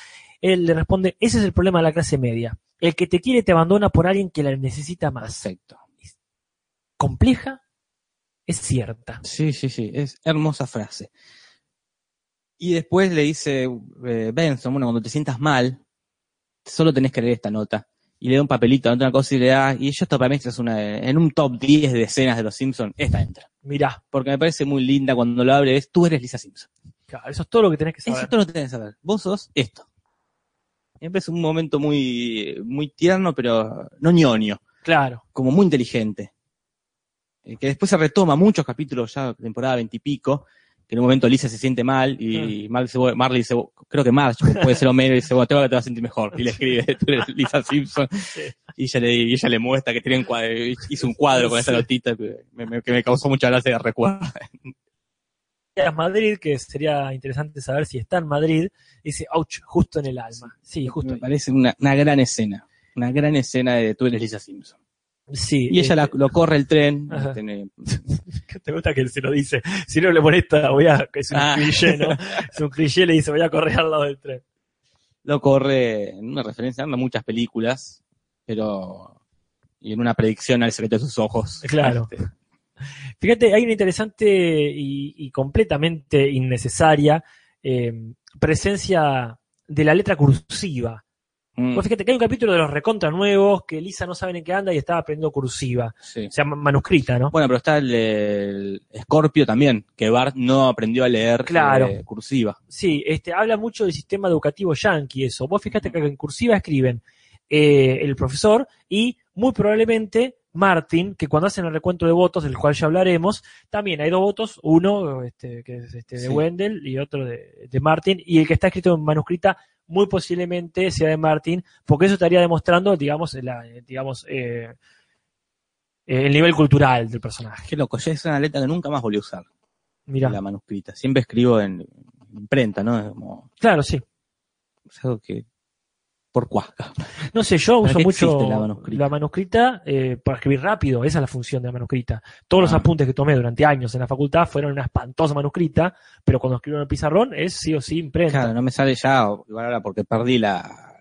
B: él le responde, ese es el problema de la clase media. El que te quiere te abandona por alguien que la necesita más.
A: Perfecto.
B: Compleja, es cierta.
A: Sí, sí, sí, es hermosa frase. Y después le dice eh, Benson, bueno, cuando te sientas mal, solo tenés que leer esta nota. Y le da un papelito, anota una cosa y le da, y yo esto para mí es una, en un top 10 de escenas de los Simpsons, esta entra.
B: Mirá,
A: Porque me parece muy linda cuando lo abre, es, tú eres Lisa Simpson.
B: claro, eso es todo lo que tenés que saber.
A: Eso tú lo tenés que saber. Vos sos esto. Me parece un momento muy, muy tierno, pero no ñoño,
B: Claro.
A: como muy inteligente. Eh, que después se retoma muchos capítulos, ya temporada veintipico, que en un momento Lisa se siente mal y Marley dice, bueno, Marley dice, creo que Marge puede ser Homero y dice, bueno, te vas a sentir mejor. Y le escribe, tú eres Lisa Simpson. Y ella le, y ella le muestra que tiene un cuadro, hizo un cuadro con esa notita que me, que me causó mucha gracia de recuerdo.
B: a Madrid, que sería interesante saber si está en Madrid, dice, ouch, justo en el alma. Sí, justo
A: Me
B: ahí.
A: parece una, una gran escena. Una gran escena de tú eres Lisa Simpson.
B: Sí.
A: Y ella la-
B: este,
A: lo corre el tren. Tiene-
B: Te gusta que se lo dice. Si no le molesta, voy a. Es un
A: Ah.
B: cliché, ¿no? Es un cliché, le dice, voy a correr al lado del tren.
A: lo corre en una referencia a muchas películas, pero y en una predicción al secreto de sus ojos.
B: Claro.
A: Este,
B: Fíjate, hay una interesante y, y completamente innecesaria eh, presencia de la letra cursiva.
A: Mm,
B: Vos fíjate que hay un capítulo de los recontra nuevos que Lisa no sabe en qué anda y estaba aprendiendo cursiva.
A: sí.
B: O sea, ma- manuscrita, ¿no?
A: Bueno, pero está el, el Scorpio también, que Bart no aprendió a leer
B: Claro.
A: eh, cursiva.
B: Sí, este, habla mucho del sistema educativo yankee eso. Vos fíjate que en cursiva escriben eh, el profesor y muy probablemente Martin, que cuando hacen el recuento de votos, del cual ya hablaremos, también hay dos votos, uno este, que es este, de
A: Sí.
B: Wendell y otro de, de Martin, y el que está escrito en manuscrita muy posiblemente sea de Martin, porque eso estaría demostrando, digamos, la, digamos eh, eh, el nivel cultural del personaje.
A: Qué loco, ya es una letra que nunca más volví a usar,
B: Mira,
A: la manuscrita. Siempre escribo en imprenta, ¿no? Como,
B: claro, sí.
A: es algo que, por cuasca.
B: No sé, yo
A: ¿Para
B: uso mucho
A: la manuscrita?
B: la manuscrita eh, para escribir rápido, esa es la función de la manuscrita. Todos los
A: Ah.
B: apuntes que tomé durante años en la facultad fueron una espantosa manuscrita, pero cuando escribo en el pizarrón es sí o sí imprenta.
A: Claro, no me sale ya, igual ahora porque perdí la,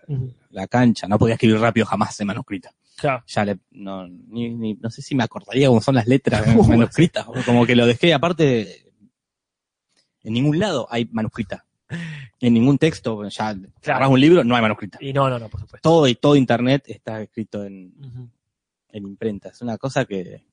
A: la cancha, no podía escribir rápido jamás en manuscrita.
B: Claro.
A: ya le, no, ni, ni- no sé si me acordaría cómo son las letras manuscritas, como que lo dejé, aparte, en ningún lado hay manuscrita. En ningún texto, ya agarrás un libro, no hay manuscrita.
B: Y no, no, no, por supuesto.
A: Todo y todo internet está escrito en, en imprenta. Es una cosa que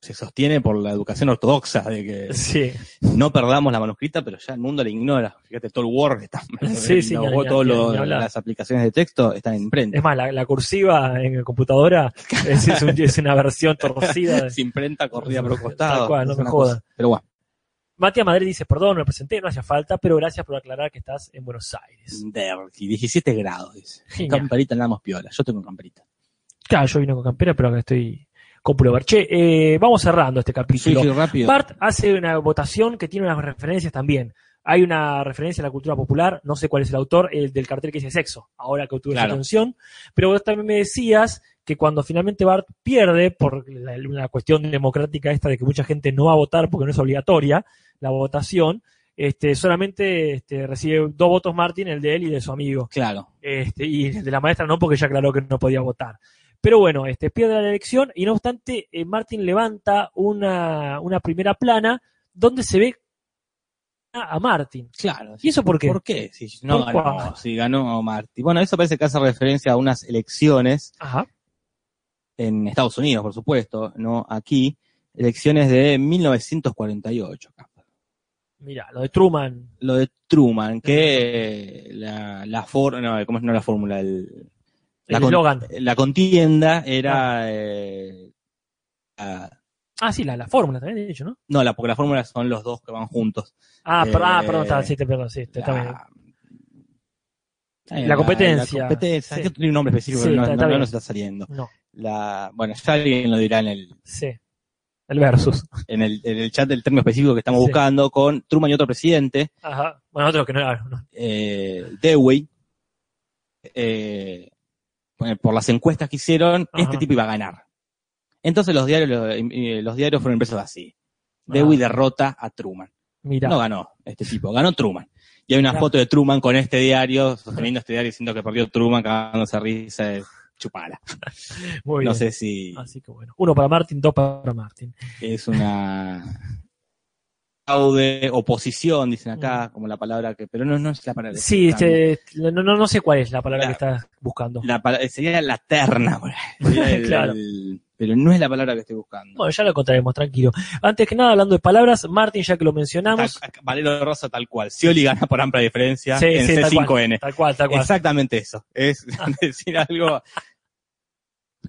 A: se sostiene por la educación ortodoxa de que
B: Sí,
A: no perdamos la manuscrita, pero ya el mundo la ignora. Fíjate, todo el Word está,
B: Sí, sí,
A: todas las aplicaciones de texto están en imprenta.
B: es más, la, la cursiva en la computadora es, es un- es una versión torcida. de-
A: Es imprenta corrida por
B: Tal
A: costado.
B: cual, no me jodas.
A: Pero bueno,
B: Matías Madrid dice, perdón, me presenté, no hacía falta, pero gracias por aclarar que estás en Buenos Aires.
A: Derky, 17 grados, dice.
B: Genial.
A: Camperita andamos piola. Yo tengo camperita.
B: Claro, yo vine con campera, pero acá estoy con pullover. Che, eh, vamos cerrando este
A: Sí,
B: capítulo.
A: sí, rápido.
B: Bart hace una votación que tiene unas referencias también. Hay una referencia a la cultura popular, no sé cuál es el autor, el del cartel que dice sexo, ahora que obtuve
A: Claro.
B: atención. Pero vos también me decías que cuando finalmente Bart pierde, por la, una cuestión democrática esta de que mucha gente no va a votar porque no es obligatoria la votación, este, solamente este, recibe dos votos Martin, el de él y de su amigo.
A: Claro.
B: Este, y de la maestra no, porque ya aclaró que no podía votar. Pero bueno, este, pierde la elección y no obstante, eh, Martin levanta una, una primera plana donde se ve a, a Martin.
A: Claro.
B: ¿Y eso por qué?
A: ¿Por qué? Si no
B: ¿Por
A: ganó,
B: cuál?
A: si ganó Marty. Bueno, eso parece que hace referencia a unas elecciones
B: Ajá.
A: en Estados Unidos, por supuesto, no aquí. Elecciones de 1948. acá.
B: Mira, lo de Truman.
A: Lo de Truman, que la, la for- no, ¿cómo es no la fórmula? El, la,
B: El
A: con-
B: eslogan.
A: la contienda era eh, la-
B: Ah, sí, la, la fórmula también he dicho, ¿no?
A: no, la, porque la fórmula son los dos que van juntos.
B: Ah, ah,
A: Eh,
B: perdón, está, sí, te perdón, sí, te- está bien.
A: La,
B: competencia.
A: La, competencia.
B: Sí.
A: Es que tiene un nombre específico,
B: Sí,
A: pero no,
B: está-
A: no-
B: está
A: no nos está saliendo.
B: No,
A: La, bueno, ya alguien lo dirá en el,
B: sí. El versus.
A: en el, en el chat del término específico que estamos
B: Sí.
A: buscando con Truman y otro presidente,
B: Ajá. Bueno, otro que no era. no.
A: eh, Dewey, eh, por las encuestas que hicieron,
B: Ajá.
A: este tipo iba a ganar. Entonces los diarios, los, eh, los diarios fueron impresos así. Dewey
B: Ah.
A: derrota a Truman.
B: Mira.
A: No ganó este tipo, ganó Truman. Y hay una foto de Truman con este diario, sosteniendo este diario diciendo que perdió Truman, cagándose a risa, de chupala.
B: Muy
A: No
B: bien.
A: sé si
B: Así que bueno. Uno para Martin, dos para Martin.
A: es una de oposición, dicen acá, como la palabra que, pero no, no es la palabra.
B: Mm. Sí, este, no, no, no sé cuál es la palabra
A: La-
B: que estás buscando.
A: La sería la terna. Sería el-
B: Claro.
A: el- pero no es la palabra que estoy buscando.
B: Bueno, ya lo encontraremos, tranquilo. Antes que nada, hablando de palabras, Martin, ya que lo mencionamos.
A: Tal- Valero Rosa tal cual. Scioli gana por amplia diferencia
B: Sí,
A: en
B: sí, tal cual,
A: C5N.
B: Tal cual, tal cual.
A: Exactamente eso. Es decir algo,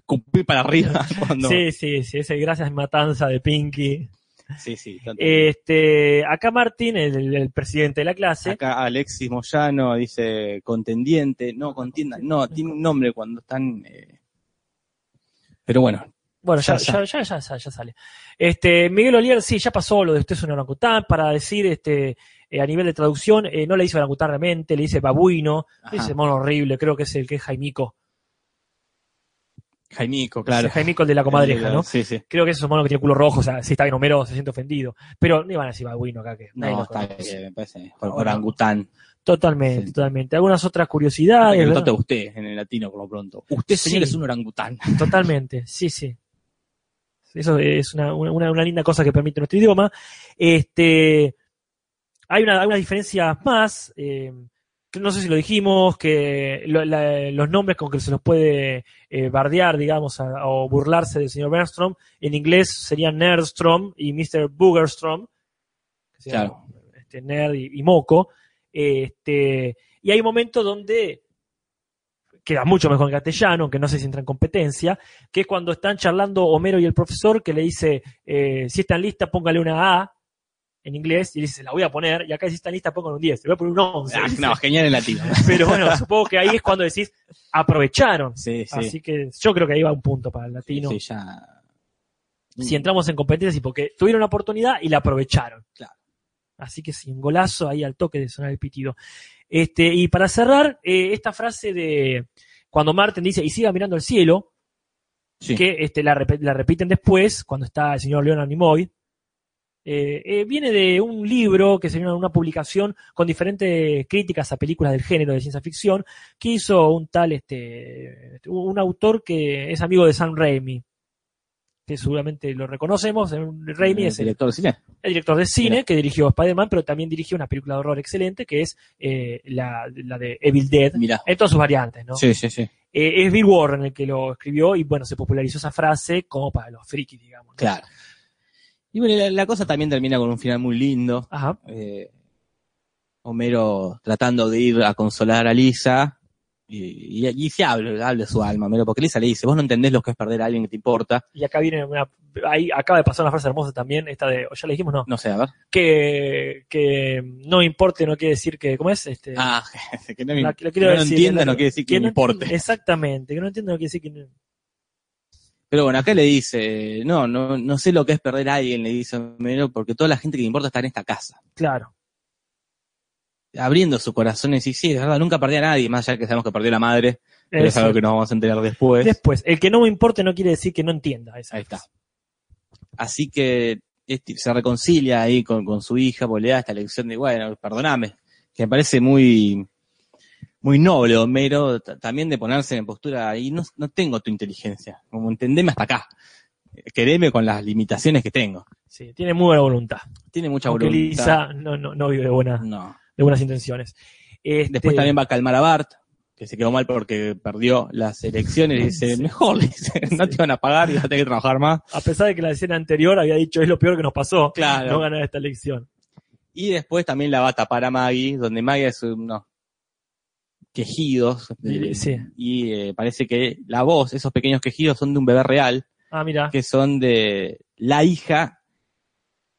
A: cumplir para arriba cuando...
B: Sí, sí, sí, ese gracias matanza de Pinky.
A: sí, sí.
B: Este, acá Martin, el, el presidente de la clase,
A: Acá Alexis Moyano dice contendiente, no, contienda, no, tiene un nombre cuando están... eh, Pero bueno,
B: bueno, ya,
A: ya,
B: sale. Este, Miguel Olier, sí, ya pasó lo de usted es un orangután, para decir, este, eh, a nivel de traducción, eh, no le dice orangután realmente, le dice babuino,
A: Ajá.
B: dice mono horrible, creo que es el que es Jaimico,
A: Jaimico, claro.
B: Jaimico el de la comadreja, ¿no?
A: Sí, sí.
B: Creo que es un mono que tiene culo rojo, o sea, si está bien Homero se siente ofendido. Pero no iban a decir babuino acá que
A: No, está bien, me parece. Orangután.
B: Totalmente,
A: Sí.
B: totalmente. Algunas otras curiosidades.
A: trate usted en el latino, por lo pronto. Usted, señor,
B: Sí.
A: es un orangután.
B: Totalmente, sí, sí. Eso es una, una, una linda cosa que permite nuestro idioma. Este, hay una, hay unas diferencias más. eh, que no sé si lo dijimos, que lo- la- los nombres con que se los puede eh, bardear, digamos, a- o burlarse del señor Bernstrom, en inglés serían Nerdstrom y Mr. Boogerstrom, que serían,
A: Claro.
B: este, Nerd y, y Moco. Este, y hay un momento donde queda mucho mejor en castellano, que no sé si entra en competencia, que es cuando están charlando Homero y el profesor, que le dice, eh, si están listas, póngale una A en inglés, y le dice, la voy a poner, y acá si están listas, póngale un 10, le voy a poner un 11.
A: Ah, no, genial en latino.
B: Pero bueno, supongo que ahí es cuando decís, aprovecharon.
A: Sí, sí.
B: Así que yo creo que ahí va un punto para el latino.
A: Sí, ya.
B: Si entramos en competencia, y porque tuvieron la oportunidad y la aprovecharon.
A: Claro.
B: Así que sí, un golazo ahí al toque de sonar el pitido. Este, y para cerrar, eh, esta frase de cuando Martin dice, y siga mirando al cielo,
A: Sí.
B: que este, la, rep- la repiten después, cuando está el señor Leonard Nimoy, eh, eh, viene de un libro que sería una publicación con diferentes críticas a películas del género de ciencia ficción, que hizo un tal, este, un autor que es amigo de Sam Raimi, que seguramente lo reconocemos, Raimi
A: El
B: es el,
A: director de cine.
B: el director de cine
A: Mira.
B: que dirigió Spider-Man, pero también dirigió una película de horror excelente que es eh, la, la de Evil Dead,
A: Mira.
B: en todas sus variantes, ¿no?
A: Sí, sí, sí.
B: Eh, es Bill Warren el que lo escribió y bueno, se popularizó esa frase como para los frikis, digamos. ¿no?
A: Claro. Y bueno, la, la cosa también termina con un final muy lindo.
B: Ajá.
A: Eh, Homero tratando de ir a consolar a Lisa. Y, y, y se habla, habla su alma, Homero, porque Lisa le dice, vos no entendés lo que es perder a alguien que te importa.
B: Y acá viene una, ahí acaba de pasar una frase hermosa también, esta de, o ya le dijimos, no,
A: No sé, a ver.
B: que, que no importe no quiere decir que, ¿cómo es? Este,
A: Ah, que no,
B: la-
A: que no
B: decir,
A: entienda
B: la-
A: no quiere decir que,
B: no
A: importe.
B: Exactamente, que no entiende no quiere decir que no.
A: Pero bueno, acá le dice, no, no, no sé lo que es perder a alguien, le dice Homero, porque toda la gente que me importa está en esta casa.
B: Claro,
A: Abriendo su corazón y decir, sí, es verdad, nunca perdí a nadie, más allá que sabemos que perdió la madre, pero es algo que nos vamos a enterar después.
B: Después, el que no me importe no quiere decir que no entienda. esa
A: Ahí está. Así que este, se reconcilia ahí con, con su hija, porque le da esta lección de, bueno, perdoname, que me parece muy, muy noble, Homero, también de ponerse en postura ahí, no, no tengo tu inteligencia, como entendeme hasta acá, quereme con las limitaciones que tengo.
B: Sí, tiene muy buena voluntad.
A: Tiene mucha
B: Aunque
A: voluntad.
B: Lisa no, no, no vive buena-
A: No.
B: De buenas intenciones. Este,
A: Después también va a calmar a Bart, que se quedó mal porque perdió las elecciones y dice,
B: Sí.
A: mejor, dice, no te van a pagar y vas a tener que trabajar más.
B: A pesar de que la escena anterior había dicho es lo peor que nos pasó,
A: Claro.
B: no ganar esta elección.
A: Y después también la va a tapar a Maggie, donde Maggie hace unos quejidos. eh,
B: Sí.
A: Y eh, parece que la voz, esos pequeños quejidos son de un bebé real,
B: Ah, mira.
A: que son de la hija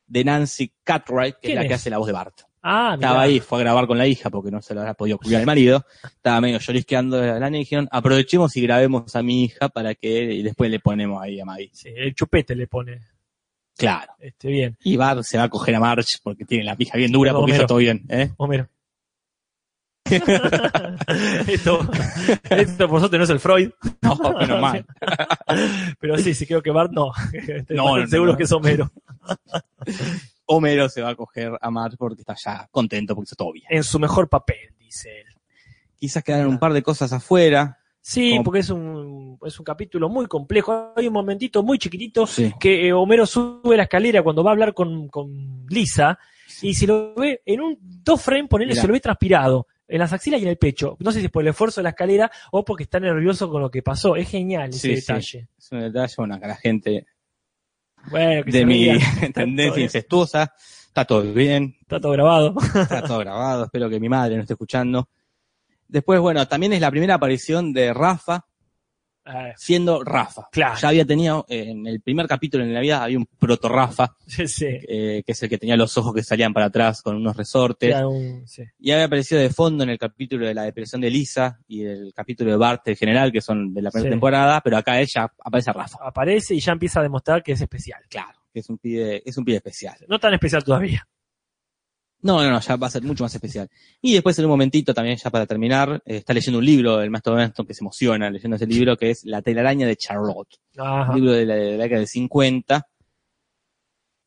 A: de Nancy Cartwright, que es
B: ¿Quién
A: la que
B: es?
A: hace la voz de Bart.
B: Ah.
A: Estaba ahí, fue a grabar con la hija porque no se lo había podido cuidar el marido. Estaba medio llorisqueando de la y dijeron, aprovechemos y grabemos a mi hija para que y después le ponemos ahí a Maggie.
B: Sí, el chupete le pone.
A: Claro.
B: Este, bien.
A: Y Bart se va a coger a March porque tiene la pija bien dura
B: No,
A: porque
B: Homero.
A: hizo todo bien. ¿eh?
B: Homero. esto, esto por suerte no es el Freud.
A: No, menos mal.
B: Pero sí, sí creo que Bart no.
A: No, no,
B: seguro
A: no.
B: que es Homero.
A: Homero se va a coger a Marge porque está ya contento porque hizo todo bien.
B: En su mejor papel, dice él.
A: Quizás quedaron un par de cosas afuera.
B: Sí,
A: Como-
B: porque es un, es un capítulo muy complejo. Hay un momentito muy chiquitito
A: Sí.
B: que eh, Homero sube la escalera cuando va a hablar con, con Lisa y se lo ve en un dos frames, ponele, se lo ve transpirado en las axilas y en el pecho. No sé si es por el esfuerzo de la escalera o porque está nervioso con lo que pasó. Es genial ese
A: Sí, sí.
B: detalle.
A: Es un detalle, bueno, acá la gente
B: Bueno, que
A: de mi tendencia incestuosa. Está todo bien,
B: Está todo grabado.
A: está todo grabado. Espero que mi madre no esté escuchando. Después, bueno, también es la primera aparición de Rafa siendo Rafa.
B: Claro.
A: Ya había tenido, eh, en el primer capítulo en la vida había un proto Rafa,
B: sí, sí.
A: eh, que es el que tenía los ojos que salían para atrás con unos resortes.
B: Era un- sí.
A: Y había aparecido de fondo en el capítulo de la depresión de Lisa y el capítulo de Bart en general, que son de la primera temporada, pero acá ella aparece Rafa.
B: Aparece y ya empieza a demostrar que es especial.
A: Claro, que es un pibe, es un pibe especial.
B: No tan especial todavía.
A: No, no, no, ya va a ser mucho más especial. Y después en un momentito también, ya para terminar, eh, está leyendo un libro del Maestro Benston que se emociona leyendo ese libro, que es La telaraña de Charlotte.
B: Ajá.
A: Un libro de la, de la década del 50.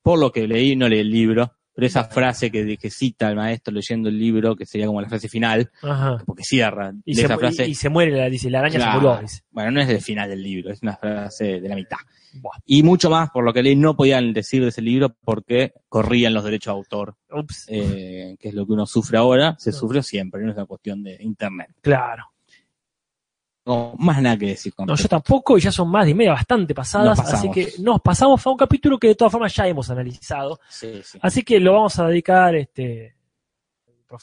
A: Por lo que leí, no leí el libro, pero esa frase que, que cita el maestro leyendo el libro, que sería como la frase final,
B: Ajá.
A: porque cierra
B: Y se,
A: esa frase.
B: y- y se muere, la, dice, la araña se murió.
A: Bueno, no es el final del libro, es una frase de la mitad.
B: Buah.
A: Y mucho más, por lo que leí, no podían decir de ese libro porque corrían los derechos de autor,
B: Ups.
A: eh, que es lo que uno sufre ahora, se
B: No.
A: sufrió siempre, no es una cuestión de internet.
B: Claro.
A: No, más nada que decir con
B: No, yo tampoco, y ya son más de media bastante pasadas, así que nos pasamos a un capítulo que de todas formas ya hemos analizado.
A: Sí, sí.
B: Así que lo vamos a dedicar este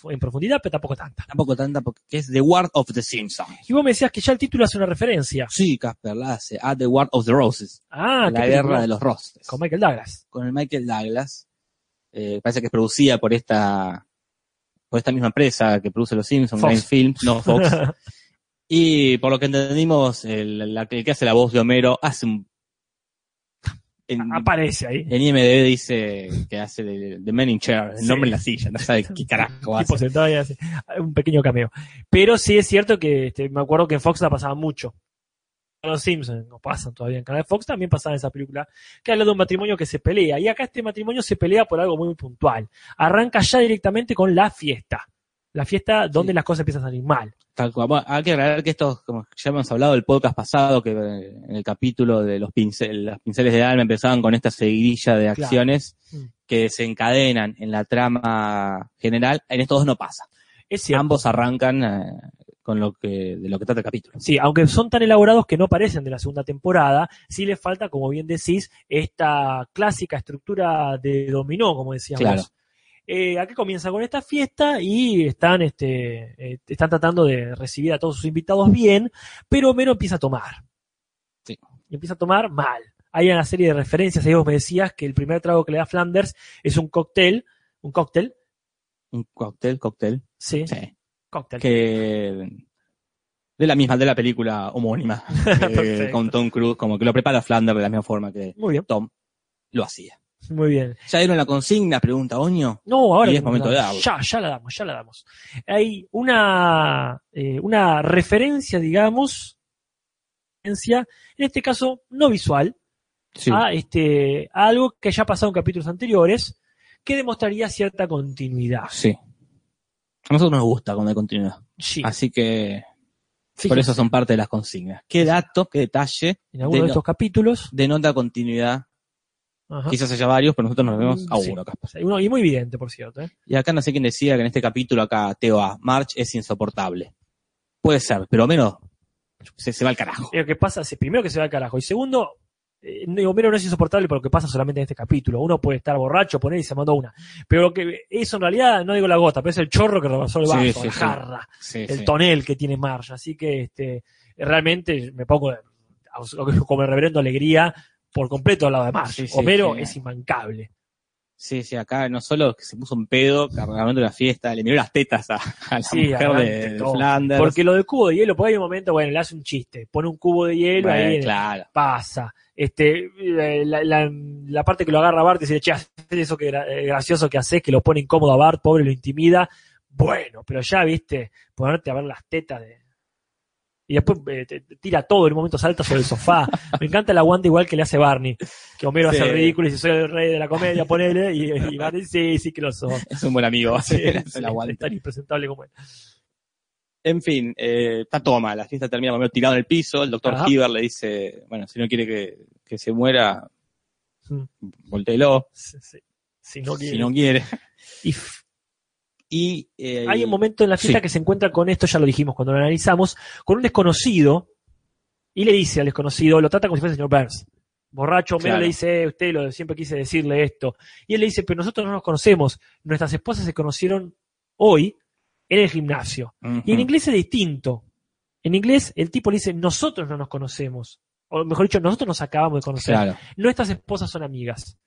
B: en profundidad, pero tampoco tanta.
A: Tampoco tanta porque es The War of the Simpsons.
B: Y vos me decías que ya el título hace una referencia.
A: Sí, Casper la hace, a The War of the Roses,
B: Ah,
A: la guerra
B: película.
A: de los roses.
B: Con Michael Douglas.
A: con el Michael Douglas. Eh, parece que es producida por esta por esta misma empresa que produce Los Simpsons,
B: Fox.
A: Films, no Fox. y por lo que entendimos, el, la- el que hace la voz de Homero hace un... En,
B: Aparece ahí.
A: en IMDB dice que hace de, de Man in Chair, el
B: Sí.
A: nombre en la silla, no sabe qué carajo
B: tipo
A: hace.
B: sentado y hace un pequeño cameo. Pero sí es cierto que este, me acuerdo que en Fox la pasaba mucho. Los Simpsons no pasan todavía en Canal Fox, también pasaba esa película, que habla de un matrimonio que se pelea. Y acá este matrimonio se pelea por algo muy puntual. Arranca ya directamente con la fiesta. La fiesta donde
A: Sí.
B: las cosas empiezan a salir mal.
A: Tal cual. Hay que aclarar que esto, como ya hemos hablado del podcast pasado, que en el capítulo de los, pincel, los pinceles de alma empezaban con esta seguidilla de
B: Claro.
A: acciones
B: Mm.
A: que desencadenan en la trama general. En estos dos no pasa.
B: Es cierto.
A: Ambos arrancan eh, con lo que, de lo que trata el capítulo.
B: Sí, aunque son tan elaborados que no parecen de la segunda temporada, sí les falta, como bien decís, esta clásica estructura de dominó, como decíamos.
A: Claro.
B: Eh, aquí comienza con esta fiesta y están, este, eh, están tratando de recibir a todos sus invitados bien, pero Homero empieza a tomar.
A: Sí.
B: Y empieza a tomar mal. Hay una serie de referencias, ahí vos me decías que el primer trago que le da Flanders es un cóctel, un cóctel,
A: Un cóctel, cóctel.
B: sí,
A: Sí.
B: cóctel.
A: Que de la misma, de la película homónima. eh, con Tom Cruise, como que lo prepara Flanders de la misma forma que
B: Muy bien,
A: Tom lo hacía.
B: Muy bien.
A: ¿Ya dieron la consigna? Pregunta Oño.
B: No, ahora
A: Y es momento de darlo.
B: Ya, ya la damos, ya la damos. Hay una, eh, una referencia, digamos, en este caso no visual,
A: Sí.
B: a, este, a algo que ya ha pasado en capítulos anteriores, que demostraría cierta continuidad.
A: Sí. A nosotros nos gusta cuando hay continuidad.
B: Sí,
A: Así que por eso son parte de las consignas. ¿Qué dato, qué detalle
B: en alguno de,
A: de
B: estos capítulos,
A: denota continuidad?
B: Ajá,
A: Quizás haya varios, pero nosotros nos vemos a
B: Sí.
A: uno acá.
B: uno- y muy evidente, por cierto. ¿eh?
A: Y acá no sé quién decía que en este capítulo acá, Teo A, March es insoportable. Puede ser, pero menos se, se va al carajo.
B: Lo que pasa, sí, primero que se va al carajo, y segundo, eh, no- Homero no es insoportable por lo que pasa solamente en este capítulo. Uno puede estar borracho, poner y se mandó una. Pero lo que eso en realidad, no digo la gota, pero es el chorro que rebasó el vaso,
A: sí,
B: la jarra, el tonel que tiene Marge. Así que este, realmente me pongo como el reverendo alegría por completo al lado de Marge.
A: Sí, sí,
B: Homero
A: sí.
B: es imbancable.
A: Sí, sí, acá no solo que se puso un pedo cargando la fiesta, le miró las tetas a, a la mujer de, de. Flanders.
B: Porque lo del cubo de hielo, porque hay un momento, bueno, le hace un chiste, pone un cubo de hielo
A: Bueno,
B: ahí
A: claro.
B: pasa. Este, eh, la, la- la parte que lo agarra Bart y dice, che, eso que eh, gracioso que haces, que lo pone incómodo a Bart, pobre, lo intimida. Bueno, pero ya, viste, ponerte a ver las tetas de... Y después eh, te, te tira todo, en un momento salta sobre el sofá. Me encanta el aguante igual que le hace Barney. Que Homero
A: Sí.
B: hace el ridículo y dice, soy el rey de la comedia, ponele. Y, y Barney, sí, sí que lo sos.
A: Es un buen amigo,
B: Sí, sí,
A: la aguanta.
B: es tan impresentable como él.
A: En fin, eh, está toma, la fiesta termina Homero tirado en el piso, el doctor. Hiver le dice, bueno, si no quiere que, que se muera,
B: Mm.
A: volteelo,
B: Sí. Si no
A: si
B: quiere.
A: no quiere.
B: Y f-
A: Y eh,
B: Hay un momento en la fiesta
A: sí.
B: que se encuentra con esto, ya lo dijimos cuando lo analizamos, con un desconocido y le dice al desconocido, lo trata como si fuese el señor Burns. Borracho, Homero
A: Claro.
B: le dice, "Eh, usted lo siempre quise decirle esto. Y él le dice, pero nosotros no nos conocemos. Nuestras esposas se conocieron hoy en el gimnasio. Y en inglés es distinto. En inglés el tipo le dice, nosotros no nos conocemos. O mejor dicho, nosotros nos acabamos de conocer.
A: Claro,
B: Nuestras esposas son amigas.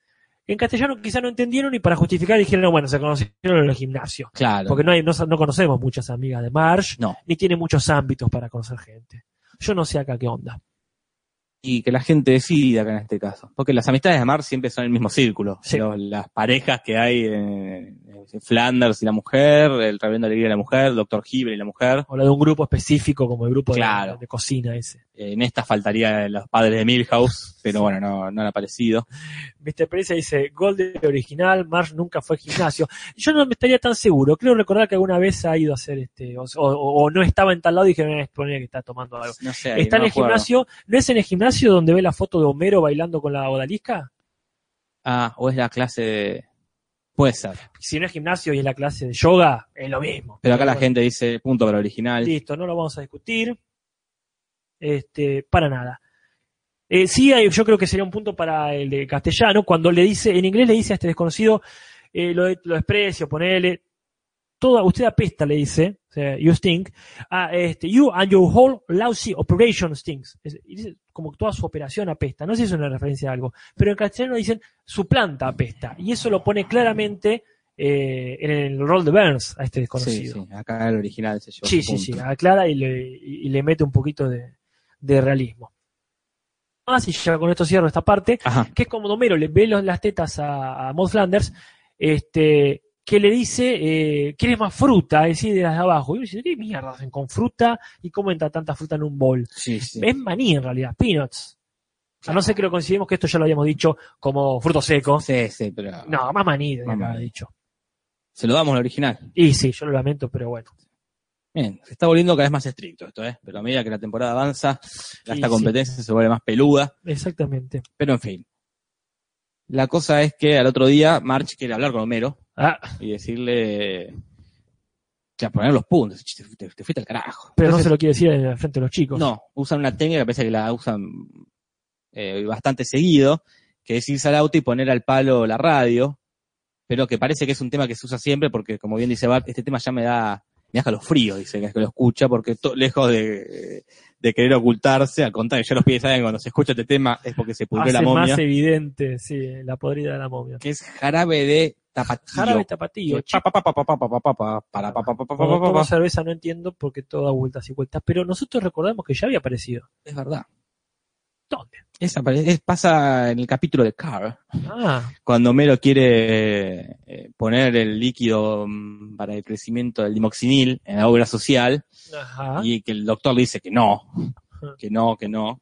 B: En castellano quizá no entendieron y para justificar dijeron, bueno, se conocieron en el gimnasio.
A: claro.
B: Porque no, hay, no, no conocemos muchas amigas de Marge,
A: No.
B: ni tiene muchos ámbitos para conocer gente. Yo no sé acá qué onda.
A: Y que la gente decida acá en este caso. Porque las amistades de Mar siempre son el mismo círculo.
B: Sí.
A: Las parejas que hay en, en Flanders y la mujer, el Reverendo Alegría y la mujer, Doctor Hibbert y la mujer,
B: O la de un grupo específico como el grupo de-
A: Claro.
B: de, cocina ese.
A: en esta faltaría los padres de Milhouse, pero bueno, no, no han aparecido.
B: Mr. Pérez dice, gol de original, Marge nunca fue al gimnasio. Yo no me estaría tan seguro. Creo recordar que alguna vez ha ido a hacer este, o, o- o no estaba en tal lado y dijeron, "Eh, ponía que está tomando algo.
A: No sé. ahí
B: ¿Está
A: no
B: en el
A: acuerdo.
B: gimnasio? ¿No es en el gimnasio donde ve la foto de Homero bailando con la odalisca?
A: Ah, o es la clase de... Puede ser.
B: Si no es gimnasio y es la clase de yoga, es lo mismo.
A: Pero acá la
B: bueno.
A: gente dice punto para original.
B: Listo, no lo vamos a discutir. Este, para nada. Eh, sí, yo creo que sería un punto para el de castellano, cuando le dice, en inglés le dice a este desconocido, eh, lo, lo desprecio, ponele, toda, usted apesta, le dice, o sea, you stink, ah, este, you and your whole lousy operation stinks. Es- y dice, como toda su operación apesta. No sé si es una referencia a algo, pero en castellano dicen, su planta apesta. Y eso lo pone claramente eh, en el rol de Burns a este
A: Sí,
B: desconocido.
A: sí, acá el original se llevó
B: Sí, sí, sí, aclara y le, y le mete un poquito de, de realismo. Más, y ya con esto cierro esta parte,
A: Ajá.
B: que es como Domero le ve los- las tetas a, a Maud Flanders, este, que le dice, eh, ¿quieres más fruta? Es decir, de las de abajo. Y uno dice, ¿qué mierda hacen con fruta? ¿Y cómo entra tanta fruta en un bol?
A: Sí, sí.
B: Es maní en realidad, peanuts. A no ser que lo consideremos que esto ya lo habíamos dicho como fruto seco.
A: Sí, sí, pero
B: No, más maní,
A: Más maní.
B: dicho.
A: se lo damos al original.
B: Y sí, yo lo lamento, pero bueno.
A: Bien, se está volviendo cada vez más estricto esto, ¿eh? Pero a medida que la temporada avanza,
B: Sí,
A: esta
B: sí.
A: competencia se vuelve más peluda.
B: Exactamente.
A: Pero en fin. La cosa es que al otro día March quiere hablar con Homero
B: Ah,
A: y decirle sea, poner los puntos. Te, te- te fuiste al carajo.
B: Pero no se lo quiere decir en frente de los chicos.
A: No, usan una técnica que parece que la usan eh, bastante seguido, que es irse al auto y poner al palo la radio, pero que parece que es un tema que se usa siempre porque, como bien dice Bart, este tema ya me da, me da frío, dice que es que lo escucha, porque to- lejos de, de querer ocultarse, al contrario, ya los pies saben cuando se escucha este tema es porque se pudrió
B: Hace
A: la momia,
B: más evidente, sí, la podrida de la momia.
A: que es jarabe de tapatillo. Tapatillo. Para
B: cerveza no entiendo porque todo da vueltas y vueltas, pero nosotros recordamos que ya había aparecido.
A: Es verdad.
B: ¿Dónde?
A: Es, es, pasa en el capítulo de Car.
B: Ah.
A: Cuando Melo quiere poner el líquido para el crecimiento del dimoxinil en la obra social
B: Ajá.
A: y que el doctor le dice que no, Ajá. que no, que no.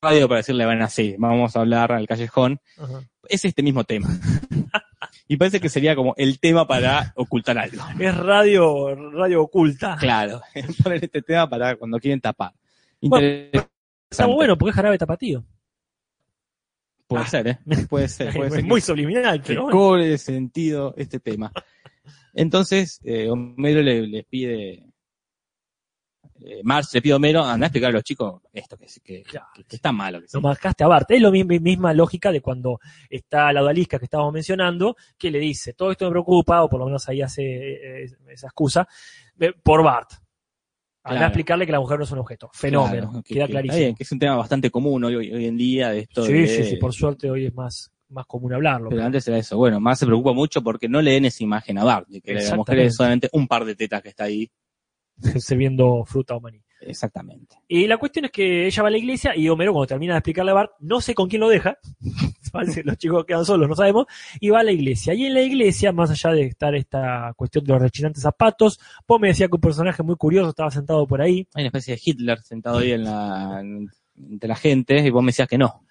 A: Radio para decirle, van bueno, así, vamos a hablar al callejón.
B: Ajá.
A: Es este mismo tema y parece que sería como el tema para ocultar algo.
B: Es radio, radio oculta.
A: Claro, poner este tema para cuando quieren tapar.
B: Bueno. Está bueno porque es jarabe tapatío.
A: Puede
B: Ah.
A: ser, ¿eh? Puede ser, puede
B: es
A: ser. que-
B: muy subliminal,
A: que cobre sentido este tema. Entonces, eh, Homero le, le pide, eh, Marx le pide a Homero, anda a explicar a los chicos esto, que, que,
B: Claro.
A: que- que está malo. Que sí.
B: Lo marcaste a Bart. Es la misma lógica de cuando está la dualisca que estábamos mencionando, que le dice, todo esto me preocupa, o por lo menos ahí hace eh, esa excusa, eh, por Bart. Anda
A: Claro.
B: a explicarle que la mujer no es un objeto. Fenómeno.
A: Claro,
B: Queda
A: que-
B: clarísimo.
A: bien, que es un tema bastante común hoy, hoy en día de esto
B: Sí,
A: de-
B: sí, sí, por suerte hoy es más, más común hablarlo.
A: Pero antes era eso. Bueno, más se preocupa mucho porque no le den esa imagen a Bart, de que la mujer es solamente un par de tetas que está ahí.
B: Serviendo fruta o maní.
A: Exactamente.
B: Y la cuestión es que ella va a la iglesia y Homero, cuando termina de explicarle a Bart, no sé con quién lo deja, los chicos quedan solos, no sabemos, y va a la iglesia. Y en la iglesia, más allá de estar esta cuestión de los rechinantes zapatos, Poe me decía que un personaje muy curioso estaba sentado por ahí.
A: Hay una especie de Hitler sentado ahí en la, en- entre la gente y vos me decías que no.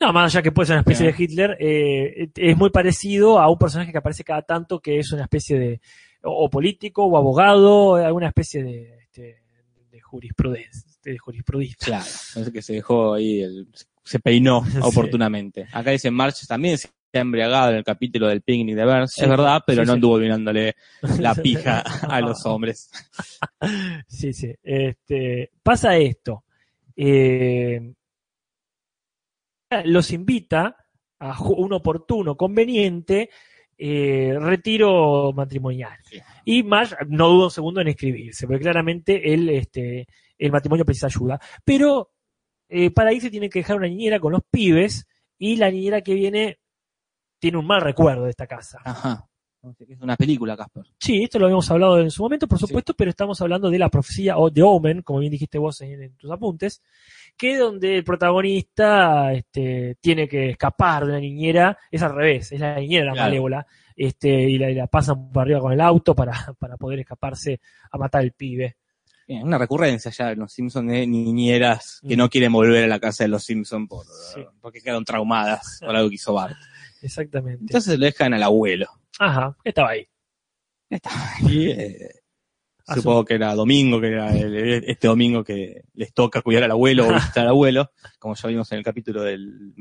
B: No, más allá que puede ser una especie de Hitler, eh, es muy parecido a un personaje que aparece cada tanto que es una especie de o, político o abogado, alguna especie de, este, de jurisprudencia. De jurisprudista.
A: Claro, parece que se dejó ahí, el- se peinó
B: Sí.
A: oportunamente. Acá dice March también se ha embriagado en el capítulo del picnic de Burns,
B: Sí.
A: es verdad, pero
B: Sí,
A: no
B: sí.
A: anduvo mirándole la pija a los hombres.
B: Sí, sí. Este, pasa esto. Eh, los invita a un oportuno, conveniente eh, retiro matrimonial.
A: Sí.
B: Y Marge no duda un segundo en escribirse, porque claramente él, este, el matrimonio precisa ayuda. Pero eh, para irse tiene que dejar una niñera con los pibes y la niñera que viene tiene un mal recuerdo de esta casa.
A: Ajá. Es una película, Casper.
B: Sí, esto lo habíamos hablado en su momento, por
A: Sí.
B: supuesto, pero estamos hablando de la profecía o de Omen, como bien dijiste vos en, en tus apuntes, que es donde el protagonista este, tiene que escapar de una niñera, es al revés, es la niñera la
A: Claro.
B: malévola, este, y la, y la pasan por arriba con el auto para, para poder escaparse a matar al pibe.
A: Bien, una recurrencia ya en los Simpsons de niñeras que
B: Mm.
A: no quieren volver a la casa de los Simpsons por,
B: Sí.
A: porque quedaron traumadas por algo que hizo Bart.
B: Exactamente.
A: Entonces lo dejan al abuelo.
B: Ajá, estaba ahí.
A: Y, eh,
B: A su-
A: supongo que era domingo, que era el- este domingo que les toca cuidar al abuelo o visitar al abuelo, como ya vimos en el capítulo del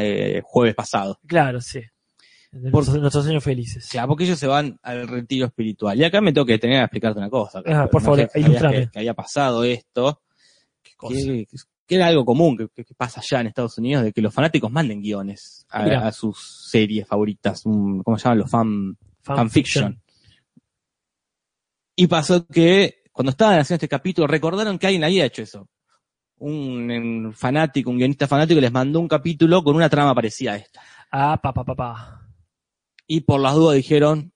A: eh, jueves pasado.
B: Claro, sí.
A: Por-
B: nuestros, años felices.
A: O sea, porque ellos se van al retiro espiritual. Y acá me tengo que tener a explicarte una cosa.
B: Ah, por favor,
A: que, había, que, había pasado esto,
B: cosa?
A: que, que era algo común que, pasa allá en Estados Unidos, de que los fanáticos manden guiones a, sus series favoritas, un- ¿cómo se llaman los fan, fanfiction? Y pasó que cuando estaban haciendo este capítulo recordaron que alguien había hecho eso. Un, un fanático, un guionista fanático les mandó un capítulo con una trama parecida a esta.
B: Ah, pa, pa, pa, pa.
A: Y por las dudas dijeron,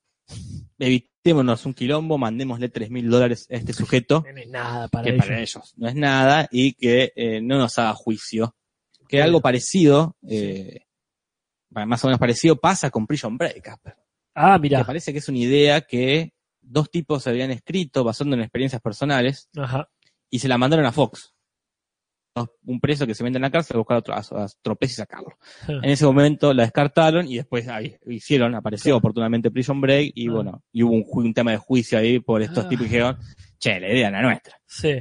A: evitémonos un quilombo, mandémosle tres mil dólares a este sujeto,
B: No es nada para
A: que
B: ellos.
A: para ellos no es nada, y que eh, no nos haga juicio. Que
B: Claro.
A: algo parecido, eh, más o menos parecido, pasa con Prison Break. Casper.
B: Ah,
A: Me
B: mira.
A: parece que es una idea que dos tipos habían escrito basando en experiencias personales
B: Ajá.
A: y se la mandaron a Fox. Un preso que se mete en la cárcel a buscar otro, a, a tropez y sacarlo. En ese momento la descartaron y después ahí hicieron, apareció oportunamente Prison Break y
B: Ah.
A: bueno, y hubo un, tema de juicio ahí por estos
B: Ah.
A: tipos que dijeron, che, la idea es la nuestra.
B: Sí.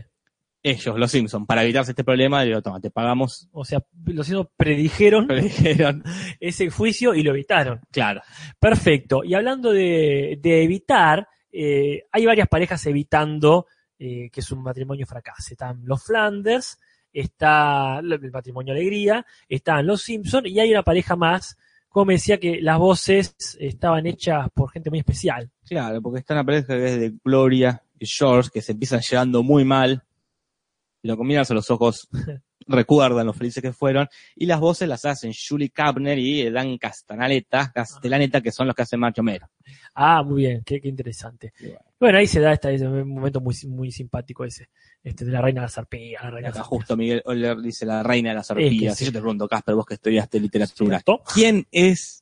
A: Ellos, los Simpsons, para evitarse este problema, digo, toma, te pagamos.
B: O sea, los Simpsons predijeron ese juicio y lo evitaron.
A: claro,
B: Perfecto. Y hablando de, de evitar, eh, hay varias parejas evitando eh, que su matrimonio fracase. Están los Flanders, está el matrimonio Alegría, están los Simpson y hay una pareja más, como me decía que las voces estaban hechas por gente muy especial.
A: Claro, porque está una pareja que es de Gloria y George, que se empiezan llevando muy mal. Y lo combinas a los ojos, recuerdan lo felices que fueron. Y las voces las hacen Julie Kapner y Dan Castanaleta, Castellaneta, que son los que hacen Macho Mero.
B: Ah, muy bien, qué, qué interesante.
A: Bueno,
B: Bueno, ahí se da este, ese momento muy, muy simpático ese, este de la reina de las arpías. La reina de
A: acá
B: las
A: justo Miguel Oller dice la reina de las
B: Es que
A: arpías.
B: sí.
A: Y yo te pregunto, Casper, vos que estudiaste literatura. ¿quién es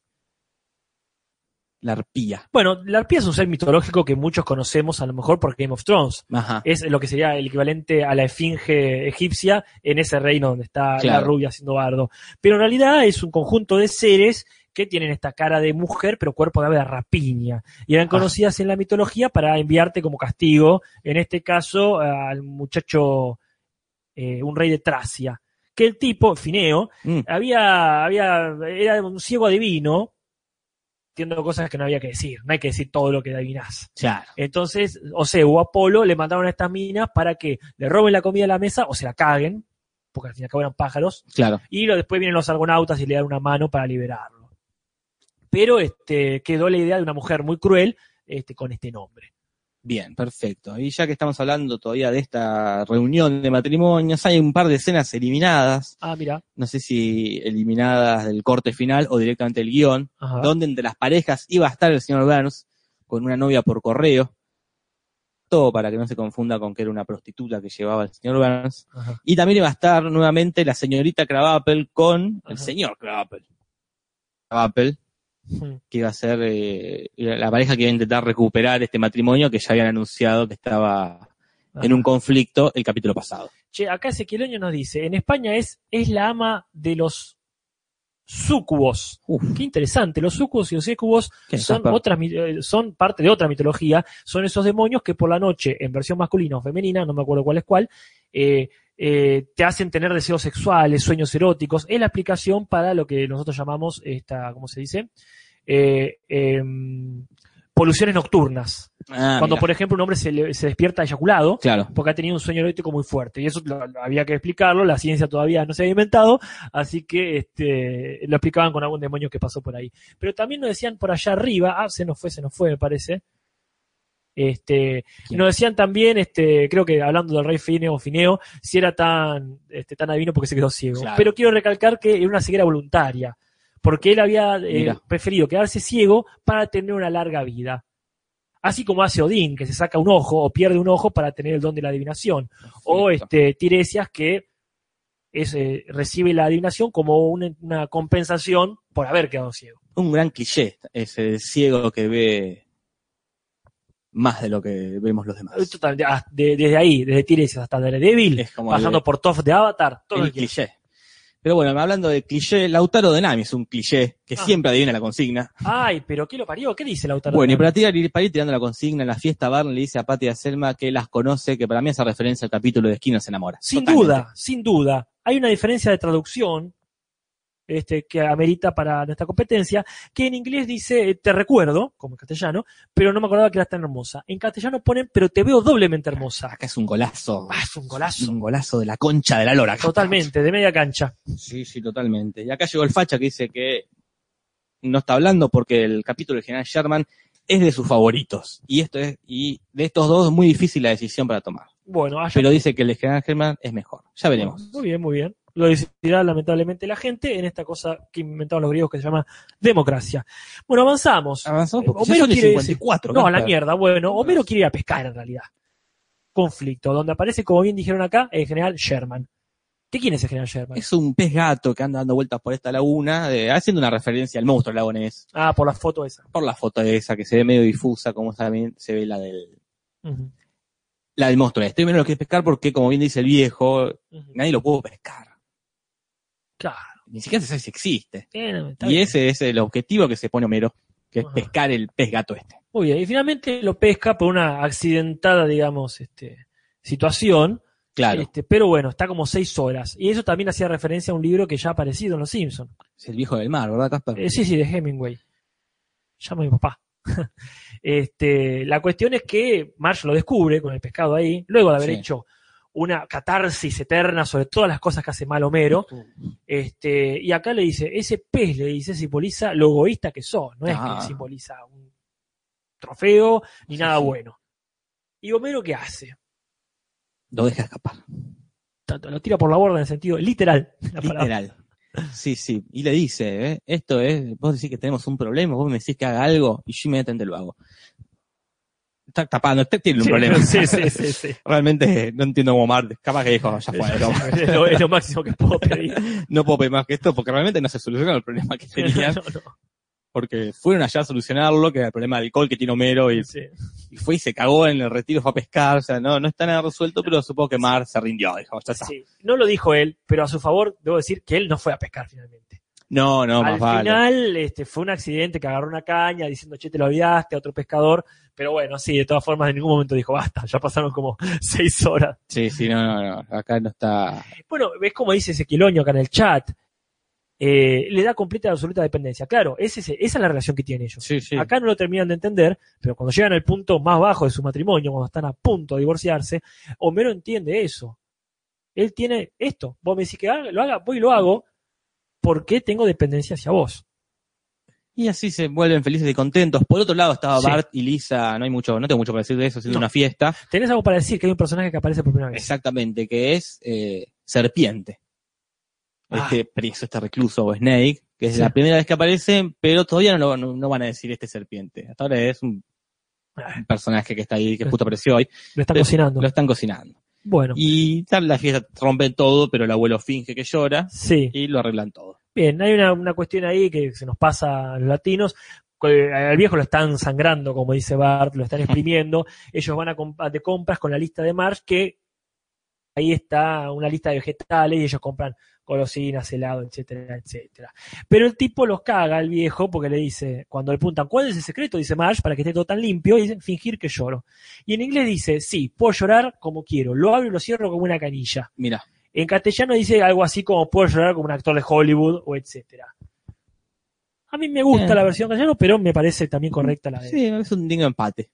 A: la arpía?
B: Bueno, la arpía es un ser mitológico que muchos conocemos a lo mejor por Game of Thrones.
A: Ajá.
B: Es lo que sería el equivalente a la esfinge egipcia en ese reino donde está la rubia haciendo bardo. Pero en realidad es un conjunto de seres que tienen esta cara de mujer pero cuerpo de ave de rapiña. Y eran
A: Ah.
B: conocidas en la mitología para enviarte como castigo, en este caso al muchacho, eh, un rey de Tracia. Que el tipo, Fineo,
A: Mm,
B: había, había, era un ciego adivino, cosas que no había que decir, no hay que decir todo lo que adivinás.
A: claro.
B: Entonces, o sea, o Apolo le mandaron a estas minas para que le roben la comida a la mesa o se la caguen, porque al fin y al cabo eran pájaros,
A: Claro.
B: y lo, después vienen los argonautas y le dan una mano para liberarlo. Pero este, quedó la idea de una mujer muy cruel este, con este nombre.
A: Bien, perfecto. Y ya que estamos hablando todavía de esta reunión de matrimonios, hay un par de escenas eliminadas,
B: Ah, mira.
A: no sé si eliminadas del corte final o directamente del guion,
B: Ajá.
A: donde entre las parejas iba a estar el señor Burns con una novia por correo, todo para que no se confunda con que era una prostituta que llevaba el señor Burns,
B: Ajá.
A: y también iba a estar nuevamente la señorita Krabappel con el señor. Krabappel,
B: Mm.
A: Que iba a ser eh, la pareja que iba a intentar recuperar este matrimonio que ya habían anunciado que estaba en un conflicto el capítulo pasado.
B: Che, acá Ezequiel nos dice, en España es, es la ama de los súcubos.
A: Uf,
B: Qué interesante, los sucubos y los
A: ¿Qué,
B: son, otras, eh, son parte de otra mitología, son esos demonios que por la noche, en versión masculina o femenina, no me acuerdo cuál es cuál, eh, eh, te hacen tener deseos sexuales, sueños eróticos. Es la explicación para lo que nosotros llamamos, esta, ¿cómo se dice? Eh, em, poluciones nocturnas.
A: Ah,
B: Cuando,
A: mira.
B: por ejemplo, un hombre se, le- se despierta eyaculado,
A: Claro,
B: porque ha tenido un sueño erótico muy fuerte. Y eso lo- lo había que explicarlo, la ciencia todavía no se había inventado, así que este, lo explicaban con algún demonio que pasó por ahí. Pero también nos decían por allá arriba, ah, se nos fue, se nos fue, me parece. Este, nos decían también, este, creo que hablando del rey Fineo Fineo, si era tan, este, tan adivino porque se quedó ciego.
A: Claro.
B: Pero quiero recalcar que era una ceguera voluntaria, porque él había eh, preferido quedarse ciego para tener una larga vida. Así como hace Odín, que se saca un ojo o pierde un ojo para tener el don de la adivinación. O este, Tiresias, que es, eh, recibe la adivinación como una, una compensación por haber quedado ciego.
A: un gran cliché, ese ciego que ve más de lo que vemos los demás.
B: Es totalmente- ah, de- desde ahí, desde Tiresias hasta Daredevil,
A: Es como
B: pasando
A: el-
B: por Toph de Avatar, todo
A: el
B: el tiempo.
A: cliché. Pero bueno, hablando de cliché, Lautaro de Nami es un cliché que
B: Ah.
A: siempre adivina la consigna.
B: Ay, pero ¿qué lo parió? ¿Qué dice Lautaro?
A: Bueno, y para, tirar, para ir tirando la consigna, en la fiesta Barney le dice a Patty y a Selma que las conoce, que para mí hace referencia al capítulo de Skinner se enamora.
B: Sin
A: Totalmente.
B: duda, sin duda. Hay una diferencia de traducción este, que amerita para nuestra competencia, que en inglés dice eh, te recuerdo, como en castellano, pero no me acordaba que eras tan hermosa. En castellano ponen pero te veo doblemente hermosa.
A: Acá es un golazo.
B: Ah, es un golazo.
A: Un golazo de la concha de la lora.
B: Totalmente, de media cancha.
A: Sí, sí, totalmente. Y acá llegó el facha que dice que no está hablando porque el capítulo del general Sherman es de sus favoritos. Y esto es, y de estos dos es muy difícil la decisión para tomar.
B: Bueno, allá-
A: Pero dice que el general Sherman es mejor. Ya veremos.
B: Muy bien, muy bien. Lo decidirá lamentablemente la gente en esta cosa que inventaron los griegos que se llama democracia. Bueno, avanzamos.
A: Avanzamos porque
B: Homero quiere-
A: 54.
B: No, a la mierda. Bueno, Homero quiere ir a pescar en realidad. Conflicto, donde aparece, como bien dijeron acá, el general Sherman. ¿Qué quién es el general Sherman?
A: Es un pez gato que anda dando vueltas por esta laguna, haciendo una referencia al monstruo lagonés.
B: Ah, por la foto esa.
A: Por la foto esa que se ve medio difusa, como también se ve la del, la del monstruo. Estoy menos lo que es pescar porque, como bien dice el viejo, nadie lo pudo pescar.
B: Claro.
A: Ni siquiera se sabe si existe.
B: Bien,
A: Y
B: bien.
A: ese es el objetivo que se pone Homero, que es
B: Ajá.
A: pescar el pez gato este.
B: Muy bien. Y finalmente lo pesca por una accidentada, digamos, este, situación.
A: Claro,
B: Este, pero bueno, está como seis horas. Y eso también hacía referencia a un libro que ya ha aparecido en Los Simpsons.
A: es el viejo del mar, ¿verdad, Casper?
B: Eh, sí, sí, de Hemingway. Llama a mi papá. este, la cuestión es que Marge lo descubre con el pescado ahí, luego de haber
A: Sí.
B: hecho una catarsis eterna sobre todas las cosas que hace mal Homero, este, y acá le dice, ese pez le dice simboliza lo egoísta que sos, no es
A: Ah.
B: que simboliza un trofeo ni
A: Sí,
B: nada
A: sí.
B: bueno. ¿Y Homero qué hace?
A: Lo deja escapar.
B: Tanto Lo tira por la borda en el sentido literal. la.
A: Literal. Sí, sí. Y le dice, ¿eh? esto es, vos decís que tenemos un problema, vos me decís que haga algo y yo inmediatamente lo hago. Está tapando, usted tiene un
B: Sí,
A: problema.
B: Sí, sí, sí, sí.
A: Realmente no entiendo cómo Marte. Capaz que dijo, ya fue, no,
B: es, lo, es lo máximo que puedo pedir.
A: no puedo pedir más que esto, porque realmente no se solucionó el problema que tenían,
B: No, no,
A: porque fueron allá a solucionarlo, que era el problema de alcohol que tiene Homero, y,
B: sí.
A: y fue y se cagó en el retiro, fue a pescar, o sea, no, no está nada resuelto, pero supongo que Mar se rindió, dijo, ya está.
B: Sí. No lo dijo él, pero a su favor debo decir que él no fue a pescar finalmente.
A: No, no,
B: Al
A: más vale.
B: final este, fue un accidente que agarró una caña diciendo, che, te lo olvidaste a otro pescador. Pero bueno, sí, de todas formas en ningún momento dijo, basta, ya pasaron como seis horas.
A: Sí, sí, no, no, no, acá no está,
B: Bueno, ves como dice Ezequielonio acá en el chat. Eh, le da completa y absoluta dependencia. Claro, ese, ese- esa es la relación que tienen ellos.
A: sí, sí.
B: Acá no lo terminan de entender, pero cuando llegan al punto más bajo de su matrimonio, cuando están a punto de divorciarse, Homero entiende eso. Él tiene esto. Vos me decís que haga- lo haga, voy y lo hago, porque tengo dependencia hacia vos.
A: Y así se vuelven felices y contentos. Por otro lado estaba
B: Sí.
A: Bart y Lisa, no hay mucho, no tengo mucho para decir de eso, haciendo
B: No.
A: una fiesta.
B: ¿Tenés algo para decir que hay un personaje que aparece por primera vez?
A: Exactamente, que es eh, Serpiente.
B: Ah.
A: Este preso, este recluso o Snake, que es
B: Sí.
A: la primera vez que aparece, pero todavía no, no, no van a decir este serpiente. Hasta ahora es un, un personaje que está ahí, que justo apareció hoy.
B: Lo están cocinando.
A: Lo están cocinando.
B: Bueno,
A: Y tal, la fiesta rompe todo, pero el abuelo finge que llora
B: sí.
A: y lo arreglan todo.
B: Bien, hay una, una cuestión ahí que se nos pasa a los latinos. Al viejo lo están sangrando, como dice Bart, lo están exprimiendo. Ellos van a comp- de compras con la lista de Marsh, que ahí está una lista de vegetales y ellos compran golosinas, helado, etcétera, etcétera. Pero el tipo los caga, el viejo, porque le dice, cuando le preguntan, ¿cuál es el secreto? Dice Marsh, para que esté todo tan limpio, y dice, fingir que lloro. Y en inglés dice, sí, puedo llorar como quiero, lo abro y lo cierro como una canilla.
A: Mira,
B: En castellano dice algo así como puedo llorar como un actor de Hollywood o etcétera. A mí me gusta
A: Bien.
B: la versión castellano, pero me parece también correcta la de.
A: sí, es un digno empate.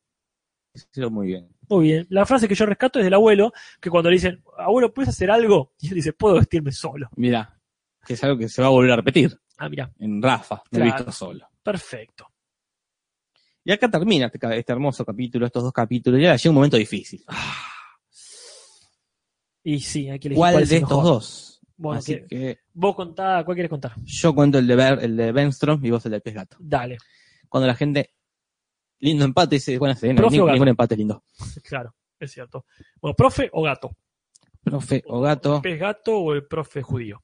A: Hicieron muy bien.
B: Muy bien. La frase que yo rescato es del abuelo, que cuando le dicen, abuelo, ¿puedes hacer algo? Y él dice, puedo vestirme solo.
A: Mira, que es algo que se va a volver a repetir
B: Ah, mira,
A: en Rafa, me he
B: Claro.
A: visto solo.
B: perfecto.
A: Y acá termina este, este hermoso capítulo, estos dos capítulos. Y ahora llega un momento difícil.
B: Y sí, hay que elegir
A: ¿Cuál
B: es
A: de estos
B: mejor.
A: dos?
B: Bueno,
A: Así
B: que-
A: que
B: vos contá, ¿cuál quieres contar?
A: yo cuento el de, Ber- el de Benstrom y vos el del pez gato.
B: Dale,
A: Cuando la gente, lindo empate, dice, no,
B: Profe
A: ni-
B: o gato.
A: ningún empate es lindo.
B: claro, es cierto. Bueno, profe o gato.
A: Profe o gato.
B: ¿El pez gato o el profe judío?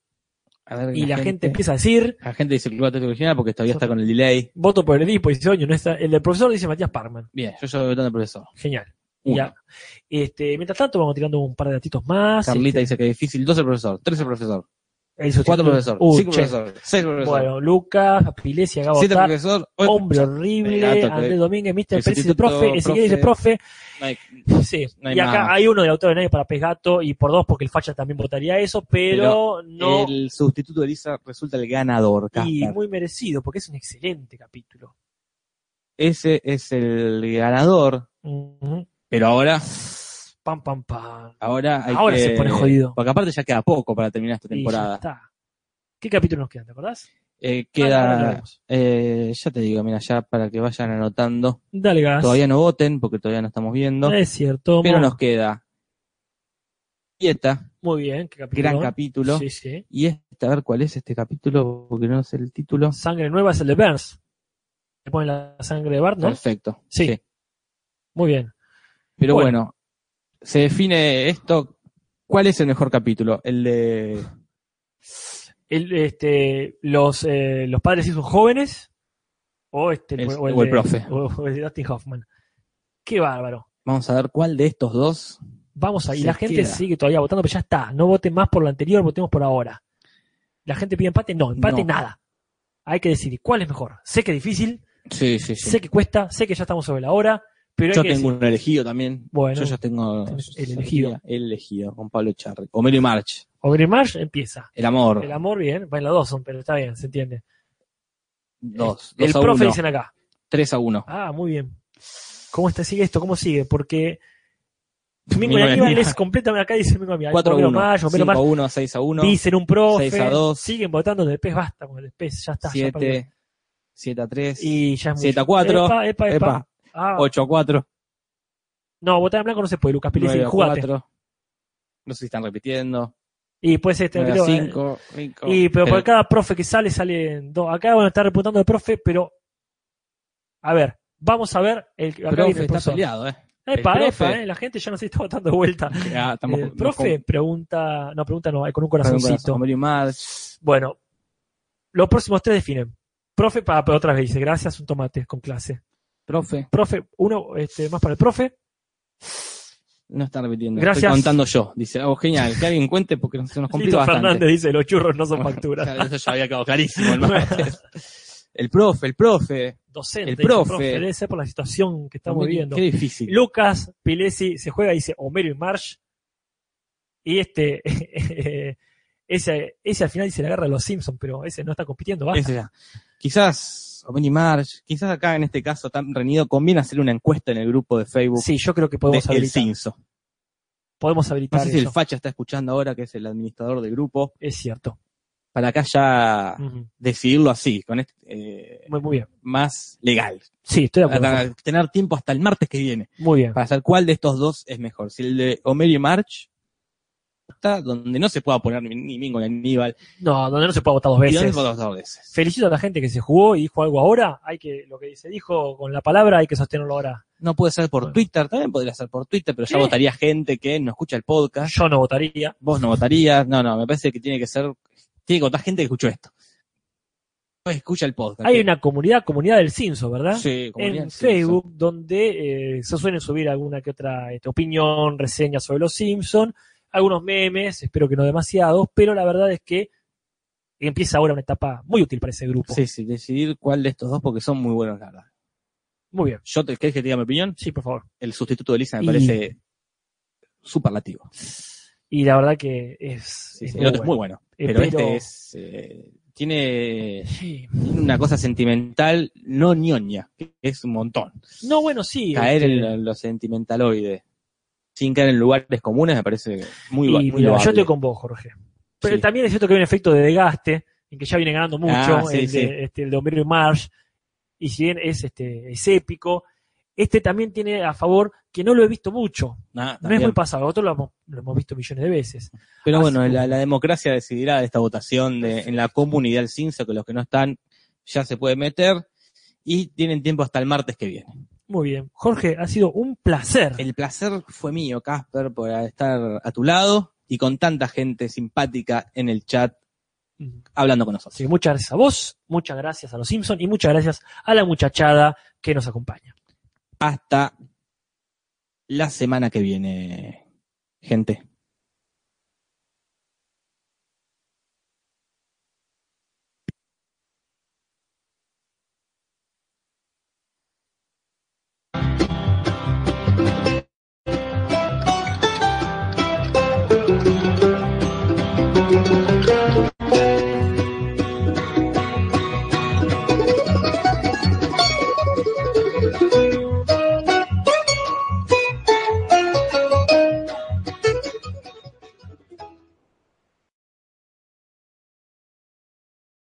A: A ver,
B: Y la gente empieza a decir,
A: La gente dice el club atlético original porque todavía está con el delay.
B: voto por el Edipo, y dice, oye, no está. El del profesor dice Matías Parman.
A: Bien, yo voy votando al profesor.
B: Genial. Ya. Este, mientras tanto, vamos tirando un par de datitos más.
A: Carlita
B: Este,
A: dice que es difícil. 12 profesor, 13 profesor,
B: el
A: 4
B: sustituto-
A: profesor,
B: Uh,
A: 5
B: che.
A: profesor, 6 profesor,
B: Bueno, Lucas, Gabo
A: 7
B: Tar,
A: profesor, ocho-
B: Hombre Horrible, Andrés Domínguez, Mr.
A: el
B: Pérez
A: sustituto,
B: profe, Ezequiel dice profe. Sí.
A: No
B: y acá
A: más.
B: hay uno del autor de nadie para Pesgato y por dos porque el facha también votaría eso, pero, no.
A: El sustituto de Elisa resulta el ganador,
B: Y muy merecido, porque es un excelente capítulo.
A: Ese es el ganador, pero ahora,
B: Pam, pam, pam.
A: ahora hay
B: Ahora
A: que-
B: se pone jodido.
A: Porque aparte ya queda poco para terminar esta
B: Y ya
A: temporada.
B: está. ¿Qué capítulo nos queda? ¿Te acordás?
A: Eh, queda, eh, ya te digo, mira, ya para que vayan anotando.
B: Dale gas.
A: Todavía no voten porque todavía no estamos viendo.
B: Es cierto.
A: Pero
B: mo-
A: nos queda Dieta,
B: Muy bien, qué capítulo.
A: gran capítulo.
B: Sí, sí.
A: Y este, a ver cuál es este capítulo, porque no sé el título.
B: Sangre nueva es el de Burns. Le ponen la sangre de Bart, ¿no?
A: Perfecto.
B: Sí. Muy bien.
A: Pero
B: Bueno.
A: bueno. Se define esto. ¿Cuál es el mejor capítulo? El de.
B: El, este, los, eh, los padres sí son jóvenes o, este,
A: El-
B: o
A: o el
B: de-
A: profe.
B: o- el de Dustin Hoffman. Qué bárbaro.
A: Vamos a ver cuál de estos dos.
B: Vamos ahí.
A: Se
B: La gente
A: queda.
B: sigue todavía votando, pero ya está. No voten más por lo anterior, votemos por ahora. La gente pide empate, no, empate
A: No.
B: nada. Hay que decidir cuál es mejor. Sé que es difícil,
A: Sí, sí, sí.
B: sé que cuesta, sé que ya estamos sobre la hora, pero
A: Yo tengo un elegido también.
B: Bueno,
A: Yo ya tengo.
B: el elegido.
A: El elegido, con Pablo Charri. Homero y March.
B: Ogre Marsh empieza.
A: El amor.
B: El amor, bien. Bueno, los dos son, pero está bien, se entiende.
A: Dos.
B: el
A: dos a
B: profe
A: uno.
B: dicen acá.
A: 3 a 1.
B: Ah, muy bien. ¿Cómo está, sigue esto? ¿Cómo sigue? Porque Mingo y
A: y
B: Aníbal es completamente, acá dice Mingo y Aníbal.
A: 4 a
B: Bombero
A: 1.
B: Mayo, Bombero
A: 5 a
B: Mayo.
A: 1, 6 a 1.
B: Dicen un profe.
A: 6 a 2.
B: Siguen votando del PES, basta con el PES, ya está. ya perdió.
A: 7, 7 a 3.
B: Y ya es muy
A: 7 a 4.
B: Epa, epa, epa.
A: Epa,
B: Ah,
A: 8 a 4.
B: no, votar en blanco no se puede, Lucas Pérez,
A: 9 a
B: jugate.
A: 4. No sé si están repitiendo.
B: Y puede ser este
A: 9 a
B: pero, eh,
A: 5. 5.
B: Y pero por cada profe que sale, salen dos. Acá van a estar reputando el profe, pero. A ver, vamos a ver el acá
A: profe
B: el
A: está peleado, ¿eh?
B: Epa,
A: El profe.
B: epa, eh, la gente ya no se está votando de vuelta.
A: Ya, estamos
B: el profe pregunta, no, pregunta no, eh, con un
A: con
B: corazoncito. Bueno, los próximos tres definen. Profe, para, pero otra vez dice, gracias, un tomate con clase.
A: Profe,
B: Profe, uno este, más para el profe.
A: no está repitiendo.
B: Gracias.
A: Estoy contando yo. Dice, oh, genial, que alguien cuente porque se nos complica
B: Lito
A: bastante.
B: Fernández dice, los churros no son facturas.
A: Claro, Eso ya había quedado clarísimo. El, el profe, el profe.
B: Docente,
A: El
B: dice,
A: profe.
B: debe ser por la situación que estamos viviendo.
A: Qué difícil.
B: Lucas Pilesi se juega, dice Homero y Marsh. Y este, ese, ese al final dice la guerra de los Simpsons, pero ese no está compitiendo, basta.
A: Ese ya. Quizás, Omeni March, quizás acá en este caso tan reñido, conviene hacer una encuesta en el grupo de Facebook
B: Sí, yo creo que
A: de
B: podemos
A: El. Cinso.
B: Podemos
A: No
B: habilitar
A: sé si el. Facha está escuchando ahora, que es el administrador del grupo,
B: Es cierto.
A: para acá ya decidirlo así, con este, eh,
B: Muy, muy bien.
A: más legal.
B: Sí, estoy de acuerdo.
A: Para tener tiempo hasta el martes que viene.
B: Muy bien.
A: para saber cuál de estos dos es mejor. Si el de Homero y March donde no se pueda poner ni, Mingo ni Aníbal,
B: No, donde no se puede votar dos
A: y donde
B: veces.
A: se pueda dos veces.
B: Felicito a la gente que se jugó y dijo algo ahora. Hay que, lo que se dijo con la palabra hay que sostenerlo ahora.
A: No puede ser por
B: Bueno.
A: Twitter, también podría ser por Twitter, pero ya votaría gente que no escucha el podcast.
B: Yo no votaría.
A: Vos no votarías. No, no, me parece que tiene que ser, tiene que votar gente que escuchó esto. No escucha el podcast.
B: Hay una comunidad, comunidad del Cinso, ¿verdad?
A: Sí, comunidad,
B: en Facebook, donde eh, se suelen subir alguna que otra este, opinión, reseña sobre los Simpsons, algunos memes, espero que no demasiados, pero la verdad es que empieza ahora una etapa muy útil para ese grupo.
A: Sí, sí, decidir cuál de estos dos porque son muy buenos, la verdad.
B: Muy bien.
A: Yo te, ¿querés que te diga mi opinión?
B: Sí, por favor.
A: El sustituto de Lisa me
B: Y-
A: parece superlativo.
B: Y la verdad que es.
A: Sí,
B: es
A: sí,
B: muy
A: el otro es muy
B: bueno.
A: bueno.
B: Eh,
A: pero,
B: pero-
A: este es. eh, tiene,
B: Sí.
A: una cosa sentimental no ñoña, que es un montón.
B: No, bueno, sí.
A: Caer
B: este,
A: en lo sentimentaloide sin caer en lugares comunes me parece muy,
B: y
A: muy
B: mira, yo estoy con vos, Jorge. Pero
A: Sí.
B: también es cierto que hay un efecto de desgaste, en que ya viene ganando mucho,
A: Ah, sí,
B: el,
A: sí.
B: de, este, el de Homero y Marsh, y si bien es, este, es épico, este también tiene a favor que no lo he visto mucho.
A: Ah,
B: No es muy pasado, nosotros lo hemos, lo hemos visto millones de veces.
A: Pero
B: Así
A: bueno,
B: que-
A: la, la democracia decidirá de esta votación de, en la comunidad del CINSA, que los que no están ya se pueden meter y tienen tiempo hasta el martes que viene.
B: Muy bien. Jorge, ha sido un placer.
A: El placer fue mío, Casper, por estar a tu lado y con tanta gente simpática en el chat hablando con nosotros.
B: Que muchas gracias a vos, muchas gracias a los Simpsons y muchas gracias a la muchachada que nos acompaña.
A: Hasta la semana que viene, gente.